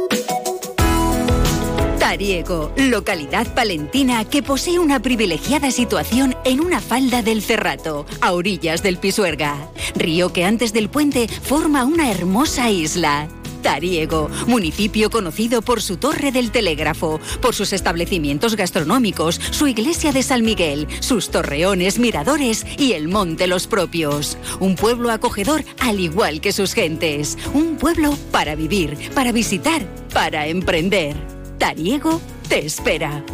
Tariego, localidad palentina que posee una privilegiada situación en una falda del Cerrato, a orillas del Pisuerga, río que antes del puente forma una hermosa isla. Tariego, municipio conocido por su torre del telégrafo, por sus establecimientos gastronómicos, su iglesia de San Miguel, sus torreones, miradores y el monte Los Propios. Un pueblo acogedor al igual que sus gentes. Un pueblo para vivir, para visitar, para emprender. Tariego te espera.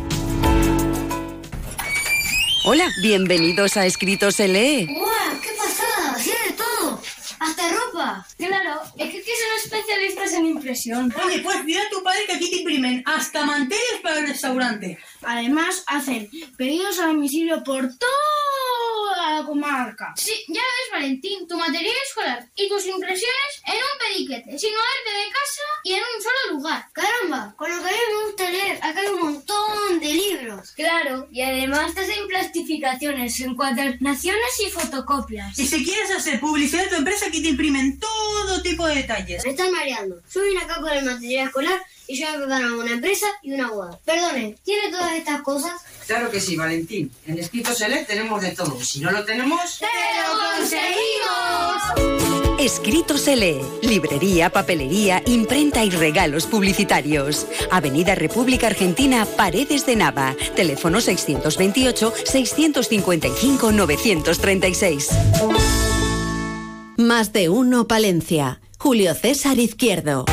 Hola, bienvenidos a Escritos LE. ¡Qué pasada! ¡Sí de todo! ¡Hasta ropa! Claro, es que aquí son especialistas en impresión. Oye, pues mira a tu padre que aquí te imprimen hasta manteles para el restaurante. Además, hacen pedidos a domicilio por toda la comarca. Sí, ya ves, Valentín, tu material escolar y tus impresiones en un periquete, sin moverte de casa y en un solo lugar. Caramba, con lo que a mí me gusta leer, acá hay un montón de libros. Claro, y además te hacen plastificaciones, encuadernaciones y fotocopias. Y si quieres hacer publicidad de tu empresa, aquí te imprimen todo tipo de detalles. Me están mareando. Soy una acá con el material escolar y yo me preparo una empresa y una boda. Perdone, ¿tiene todas estas cosas? Claro que sí, Valentín. En Escrito Select tenemos de todo. Si no lo tenemos... ¡Te lo conseguimos! Escrito se Librería, papelería, imprenta y regalos publicitarios. Avenida República Argentina, Paredes de Nava. Teléfono 628-655-936. Más de uno Palencia. Julio César Izquierdo.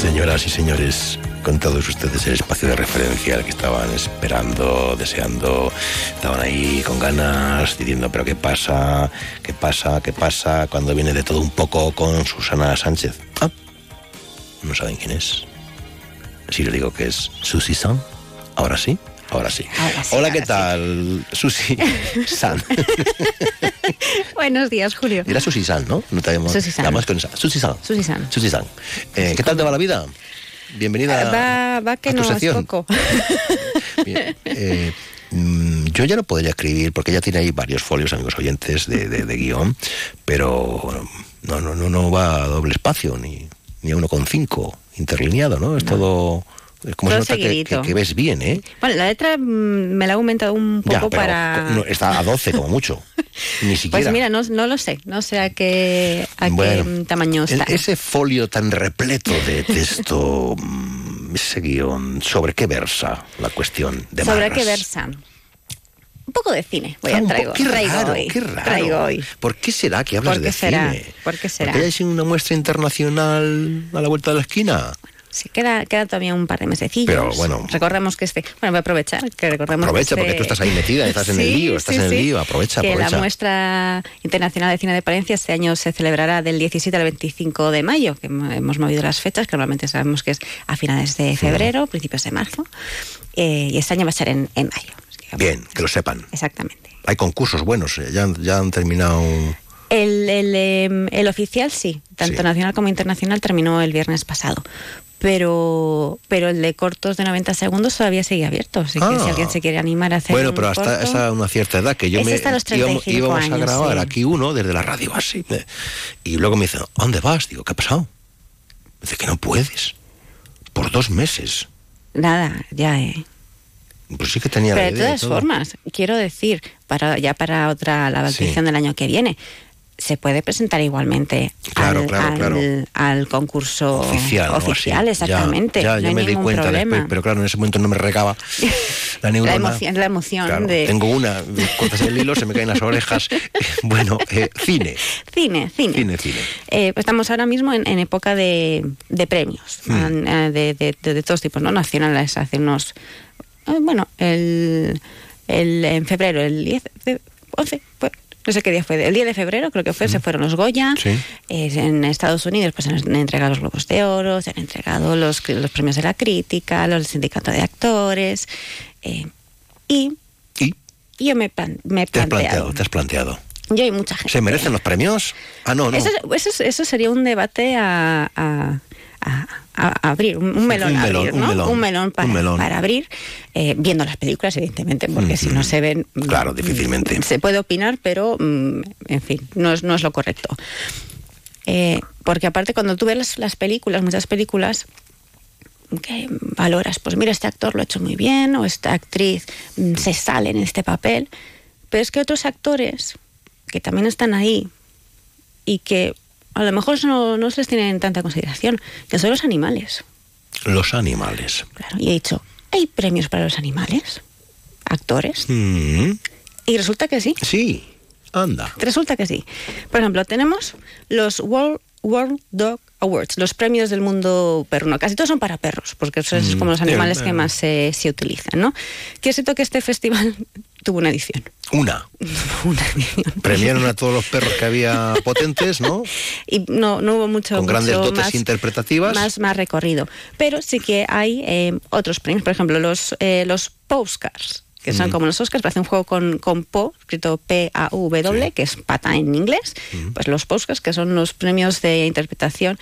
Señoras y señores, con todos ustedes el espacio de referencia al que estaban esperando, deseando, estaban ahí con ganas, diciendo, pero ¿qué pasa? ¿Qué pasa? ¿Qué pasa? Cuando viene de todo un poco con Susana Sánchez. Ah, no saben quién es. Si le digo que es Susi San, ahora sí. Ahora sí. Hola, ¿qué tal? Susi [laughs] San. [laughs] Buenos días, Julio. Era Susi San, ¿no? No te Susi San. con. Susi San. Susi San. Susi San. Eh, ¿Qué tal te va la vida? Bienvenida va, va que a tu no sección. poco. [laughs] Bien, eh, mm, Yo ya no podría escribir, porque ya tiene ahí varios folios, amigos oyentes, de, de, de guion, pero no, no, no, no va a doble espacio, ni, ni a uno con cinco, interlineado, ¿no? Es todo... Es como Todo se nota que, que- que ves bien, ¿eh? Bueno, la letra mm, me la he aumentado un Ya, poco pero para... no, está a 12 como mucho. [laughs] Ni siquiera. Pues mira, no, no lo sé, no sé a qué, a Bueno, qué tamaño El- está. ese folio tan repleto de texto, mm, ese guion, ¿sobre qué versa la cuestión de ¿Sobre Marras? qué versa? Un poco de cine, voy Ah, a traigo, qué traigo raro, hoy. qué raro. Traigo hoy. ¿Por qué será que hablas ¿Por qué de será? cine? ¿Por qué será? ¿Porque hay una muestra internacional a la vuelta de la esquina? Sí, queda, queda todavía un par de mesecillos. Pero, bueno. Recordemos que este. Bueno, voy a aprovechar que recordemos. Aprovecha, que porque tú estás ahí metida, estás en el [laughs] lío, estás sí, en el lío, aprovecha, que aprovecha. la muestra internacional de cine de Palencia este año se celebrará del 17 al 25 de mayo, que hemos movido las fechas, que normalmente sabemos que es a finales de febrero, principios de marzo, eh, y este año va a ser en, en mayo. Bien, que lo sepan. Exactamente. Hay concursos buenos, eh, ya, han- ya han terminado... El, el, em, el oficial sí, tanto nacional como internacional terminó el viernes pasado. Pero, pero el de cortos de 90 segundos todavía sigue abierto. Así que Ah. si alguien se quiere animar a hacer Bueno, un pero hasta, corto- hasta una cierta edad, que yo me hasta los íbamos, 35 íbamos a años, grabar sí. aquí uno desde la radio así. Y luego me dice, ¿a dónde vas? Digo, ¿qué ha pasado? Dice que no puedes. Por dos meses. Nada, ya, eh. Pues sí que tenía Pero la de idea todas formas, quiero decir, para ya para otra, la Sí. edición del año que viene, se puede presentar igualmente Claro, al, claro, al- claro. al concurso Oficial, oficial, exactamente. Ya, ya, no me di cuenta problema. después, pero claro, en ese momento no me regaba la [laughs] la neurona. emoción, la emoción de Tengo una, cortas el hilo, se me caen las orejas. [laughs] [laughs] Bueno, eh, cine, cine, cine. cine, cine. Eh, pues estamos ahora mismo en, en época de, de premios, Hmm. eh, de, de- todos tipos, ¿no? Nacionales hace unos... bueno, el, el- en febrero, el 10 de... 11, pues, no sé qué día fue, el 10 de febrero creo que fue, se fueron los Goya. Sí. Eh, en Estados Unidos pues se han entregado los Globos de Oro, se han entregado los, los premios de la crítica, los del sindicato de actores. eh, y, ¿Y? yo me, plan- me he Te has planteado. planteado, te has planteado. Yo hay mucha gente. ¿Se merecen los premios? Ah, no, no. Eso, eso- eso sería un debate a, a- a- a abrir, un, un melón Un a melón, abrir, un ¿no? melón, para, un melón. para abrir, eh, viendo las películas, evidentemente, porque si no se ven... mm, Claro, difícilmente. Se puede opinar, pero, mm, en fin, no es, no es lo correcto. Eh, porque aparte, cuando tú ves las, las películas, muchas películas, que valoras, pues mira, este actor lo ha hecho muy bien, o esta actriz mm, se sale en este papel, pero es que otros actores que también están ahí y que a lo mejor no, no se les tiene en tanta consideración, que son los animales. Los animales. Claro, y he dicho, ¿hay premios para los animales? ¿Actores? Mm, Y resulta que sí. Sí, anda. Resulta que sí. Por ejemplo, tenemos los World, World Dog Awards, los premios del mundo perruno. Casi todos son para perros, porque eso es Mm, como los animales que más se, se utilizan, ¿no? Que es cierto que este festival tuvo una edición. Una. [laughs] Premiaron a todos los perros que había potentes, ¿no? Y no, no hubo mucho, Con grandes mucho dotes más, interpretativas. más, más recorrido. Pero sí que hay eh, otros premios, por ejemplo, los, eh, los postcards que son Mm. como los Oscars, pero hace un juego con, con Po, escrito P-A-V-W, que es pata en inglés, pues los postcards, que son los premios de interpretación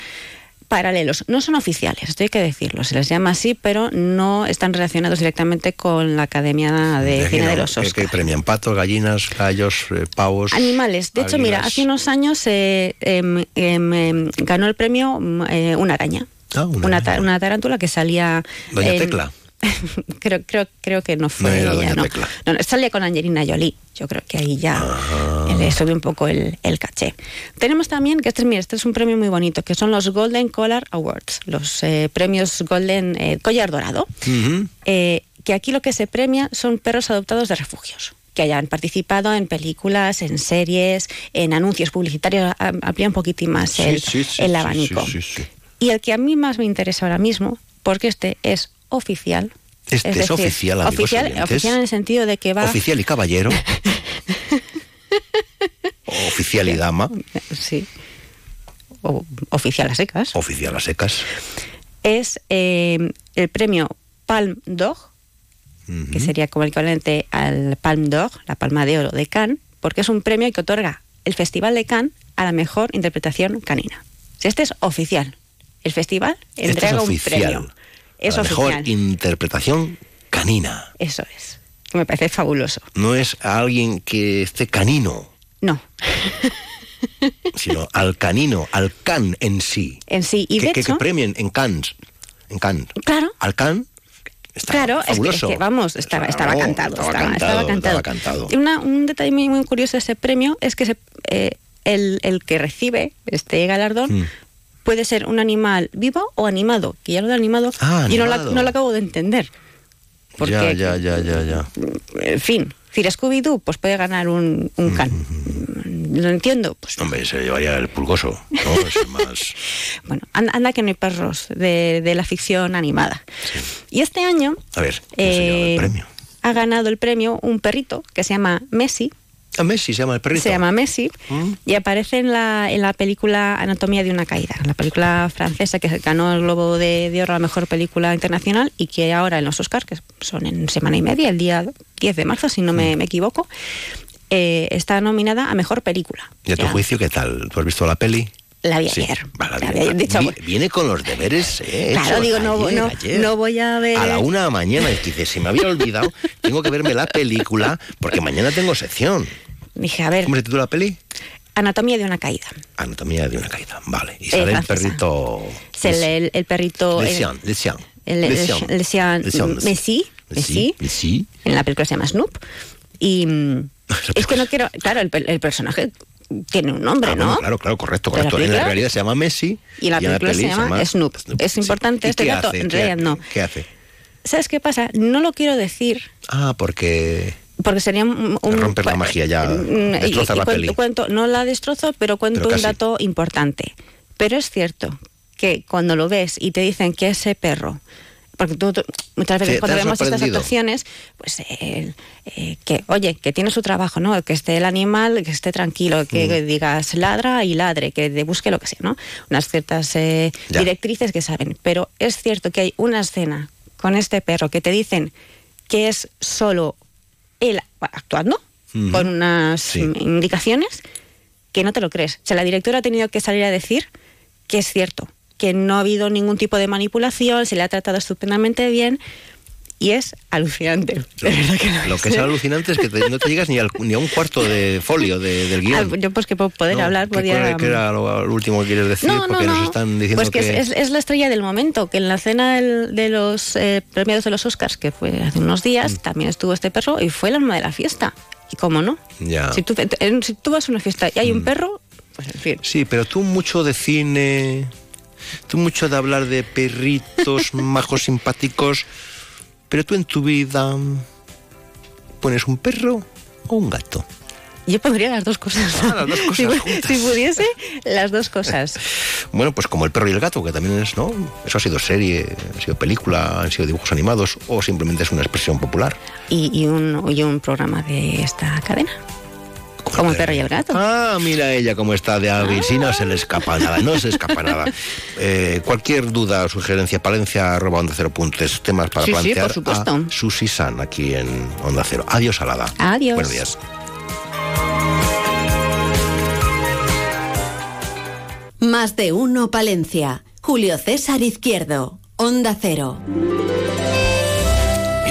paralelos. No son oficiales, esto hay que decirlo, se les llama así, pero no están relacionados directamente con la Academia de Cine de los que- Oscars. Que, premian patos, gallinas, gallos, eh, pavos. Animales. De hecho, mira, hace unos años eh, em, em, em, ganó el premio mm, eh, una araña. Ah, una una, ta- una tarántula que salía. Doña Tecla. [laughs] creo, creo, creo que no fue No era ella, no. No, no, salía con Angelina Jolie. Yo creo que ahí ya eh, le sube un poco el, el caché. Tenemos también, que este, mira, este es un premio muy bonito, que son los Golden Collar Awards, los eh, premios Golden eh, Collar Dorado eh, que aquí lo que se premia son perros adoptados de refugios que hayan participado en películas, en series, en anuncios publicitarios, amplía un poquitín más el, sí, sí, el abanico. Y el que a mí más me interesa ahora mismo, porque este es oficial. Este es oficial, amigos oficial, oyentes. oficial en el sentido de que va... Oficial y caballero. [laughs] Oficial y dama. Sí. O- oficial a secas. Oficial a secas. Es eh, el premio Palm Dog, que sería como el equivalente al Palm Dog, la palma de oro de Cannes, porque es un premio que otorga el Festival de Cannes a la mejor interpretación canina. Si este es oficial, el festival Este es entrega un oficial. premio. Es la oficial. mejor interpretación canina. Eso es. Me parece fabuloso. No es a alguien que esté canino. No. [laughs] sino al canino, al can en sí. En sí. Y que, de que- hecho, que premien en Cannes. En Cannes. Claro. Al can. Está claro, es que, es fabuloso. que, vamos, estaba, estaba no, cantado. estaba cantado, estaba cantado. estaba cantado. Y una- un detalle muy, muy curioso de ese premio es que se- eh, el, el que recibe este galardón Mm. Puede ser un animal vivo o animado. Que ya lo de animado, Ah, yo no, la- animado. no lo acabo de entender. Porque, Ya, ya, ya, ya, ya. en fin, si Scooby-Doo, pues puede ganar un, un can. Lo entiendo, pues Hombre, se llevaría el pulgoso. ¿no? Es más... [laughs] bueno, anda, anda que no hay perros de, de la ficción animada. Y este año A ver, ¿cómo se llama eh, ha ganado el premio un perrito que se llama Messi. A Messi se llama el perrito. Se llama Messi Mm. y aparece en la, en la película Anatomía de una caída, la película francesa que ganó el Globo de, de Oro a la mejor película internacional y que ahora en los Oscars, que son en semana y media, el día 10 de marzo, si no Mm. me, me equivoco, eh, está nominada a mejor película. ¿Y a tu Ya. juicio qué tal? ¿Tú has visto la peli? La vi ayer. la La vi- viene con los deberes eh, claro, hechos digo, no, ayer, no, ayer. no voy a ver. A la una de la mañana, y dice, se me había olvidado, tengo que verme la película, porque mañana tengo sección. Dije, a ver, ¿Cómo se titula la peli? Anatomía de una caída. Anatomía de una caída, vale. Y Eh, sale el perrito... Se lee el, el perrito. Le el- Chien, Le Chien. el, el, Le Chien. el Chien Le Chien, Messi, Messi, Messi. en la película se llama Snoop. Y [laughs] mm, es que no quiero. Claro, el, el personaje tiene un nombre, Ah, ¿no? bueno, claro, claro, correcto, la correcto. En la película- realidad se llama Messi Y en la película se llama Snoop. Es importante ¿Y este dato, hace? en no. ¿Qué hace? ¿Sabes qué pasa? No lo quiero decir Ah, porque porque sería un. un- rompes la magia ya, y la cuento- peli. cuento- no la destrozo, pero cuento Pero un dato importante. Pero es cierto que cuando lo ves y te dicen que ese perro, porque tú, tú- muchas veces Sí, cuando vemos estas actuaciones, pues eh, eh, que, oye, que tiene su trabajo, ¿no? Que esté el animal, que esté tranquilo, que, Mm. que digas ladra y ladre, que te busque lo que sea, ¿no? Unas ciertas eh, directrices que saben. Pero es cierto que hay una escena con este perro que te dicen que es solo él actuando, con unas Sí. indicaciones, que no te lo crees. O sea, la directora ha tenido que salir a decir que es cierto, que no ha habido ningún tipo de manipulación, se le ha tratado estupendamente bien y es alucinante. Verdad que lo Lo que es alucinante es que te- no te llegas ni, al- ni a un cuarto de folio de- del Ah, guion. yo pues que por poder No, hablar ¿qué- podía... ¿Qué era lo, lo último que quieres decir? No, Porque no. nos están diciendo Pues que, que... Es, es- es la estrella del momento, que en la cena del- de los eh, premios de los Oscars, que fue hace unos días, Mm. también estuvo este perro y fue el alma de la fiesta. ¿Y cómo no? Ya. Si, tú, en- si tú vas a una fiesta y hay Mm. un perro, pues en fin. Sí, pero tú mucho de cine, tú mucho de hablar de perritos [laughs] majos simpáticos, pero tú en tu vida pones un perro o un gato. Yo pondría las dos cosas. Ah, las dos [laughs] cosas si, pudiese, las dos cosas. [laughs] Bueno, pues como el perro y el gato, que también es, ¿no? Eso ha sido serie, ha sido película, han sido dibujos animados o simplemente es una expresión popular. Y, y un, y un programa de esta cadena. Como el perro y el gato. Ah, mira ella cómo está de hábil, si no se le escapa nada, no se escapa nada. [laughs] Eh, cualquier duda o sugerencia, palencia arroba onda cero puntos, temas para Sí, sí, plantear por supuesto. a Susi San aquí en Onda Cero. Adiós, Alada. Adiós. Buenos días. Más de uno Palencia. Julio César Izquierdo. Onda Cero.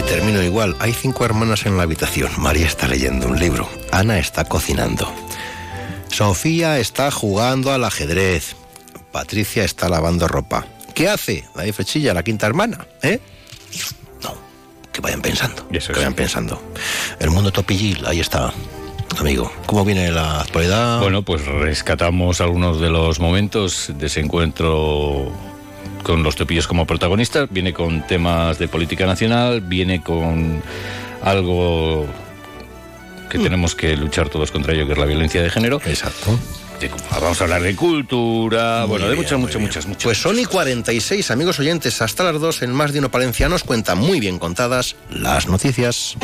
Termino igual. Hay cinco hermanas en la habitación. María está leyendo un libro. Ana está cocinando. Sofía está jugando al ajedrez. Patricia está lavando ropa. ¿Qué hace? La fechilla, la quinta hermana, ¿eh? No, que vayan pensando. que vayan pensando. El mundo topillil, ahí está. Amigo, ¿cómo viene la actualidad? Bueno, pues rescatamos algunos de los momentos de ese encuentro con los topillos como protagonistas. Viene con temas de política nacional, viene con algo que tenemos que luchar todos contra ello, que es la violencia de género. Exacto. vamos a hablar de cultura, Muy bueno, de muchas, muchas, muchas, muchas. Pues son y 46, amigos oyentes, hasta las 2 en Más de Uno Palencia nos cuentan muy bien contadas las noticias.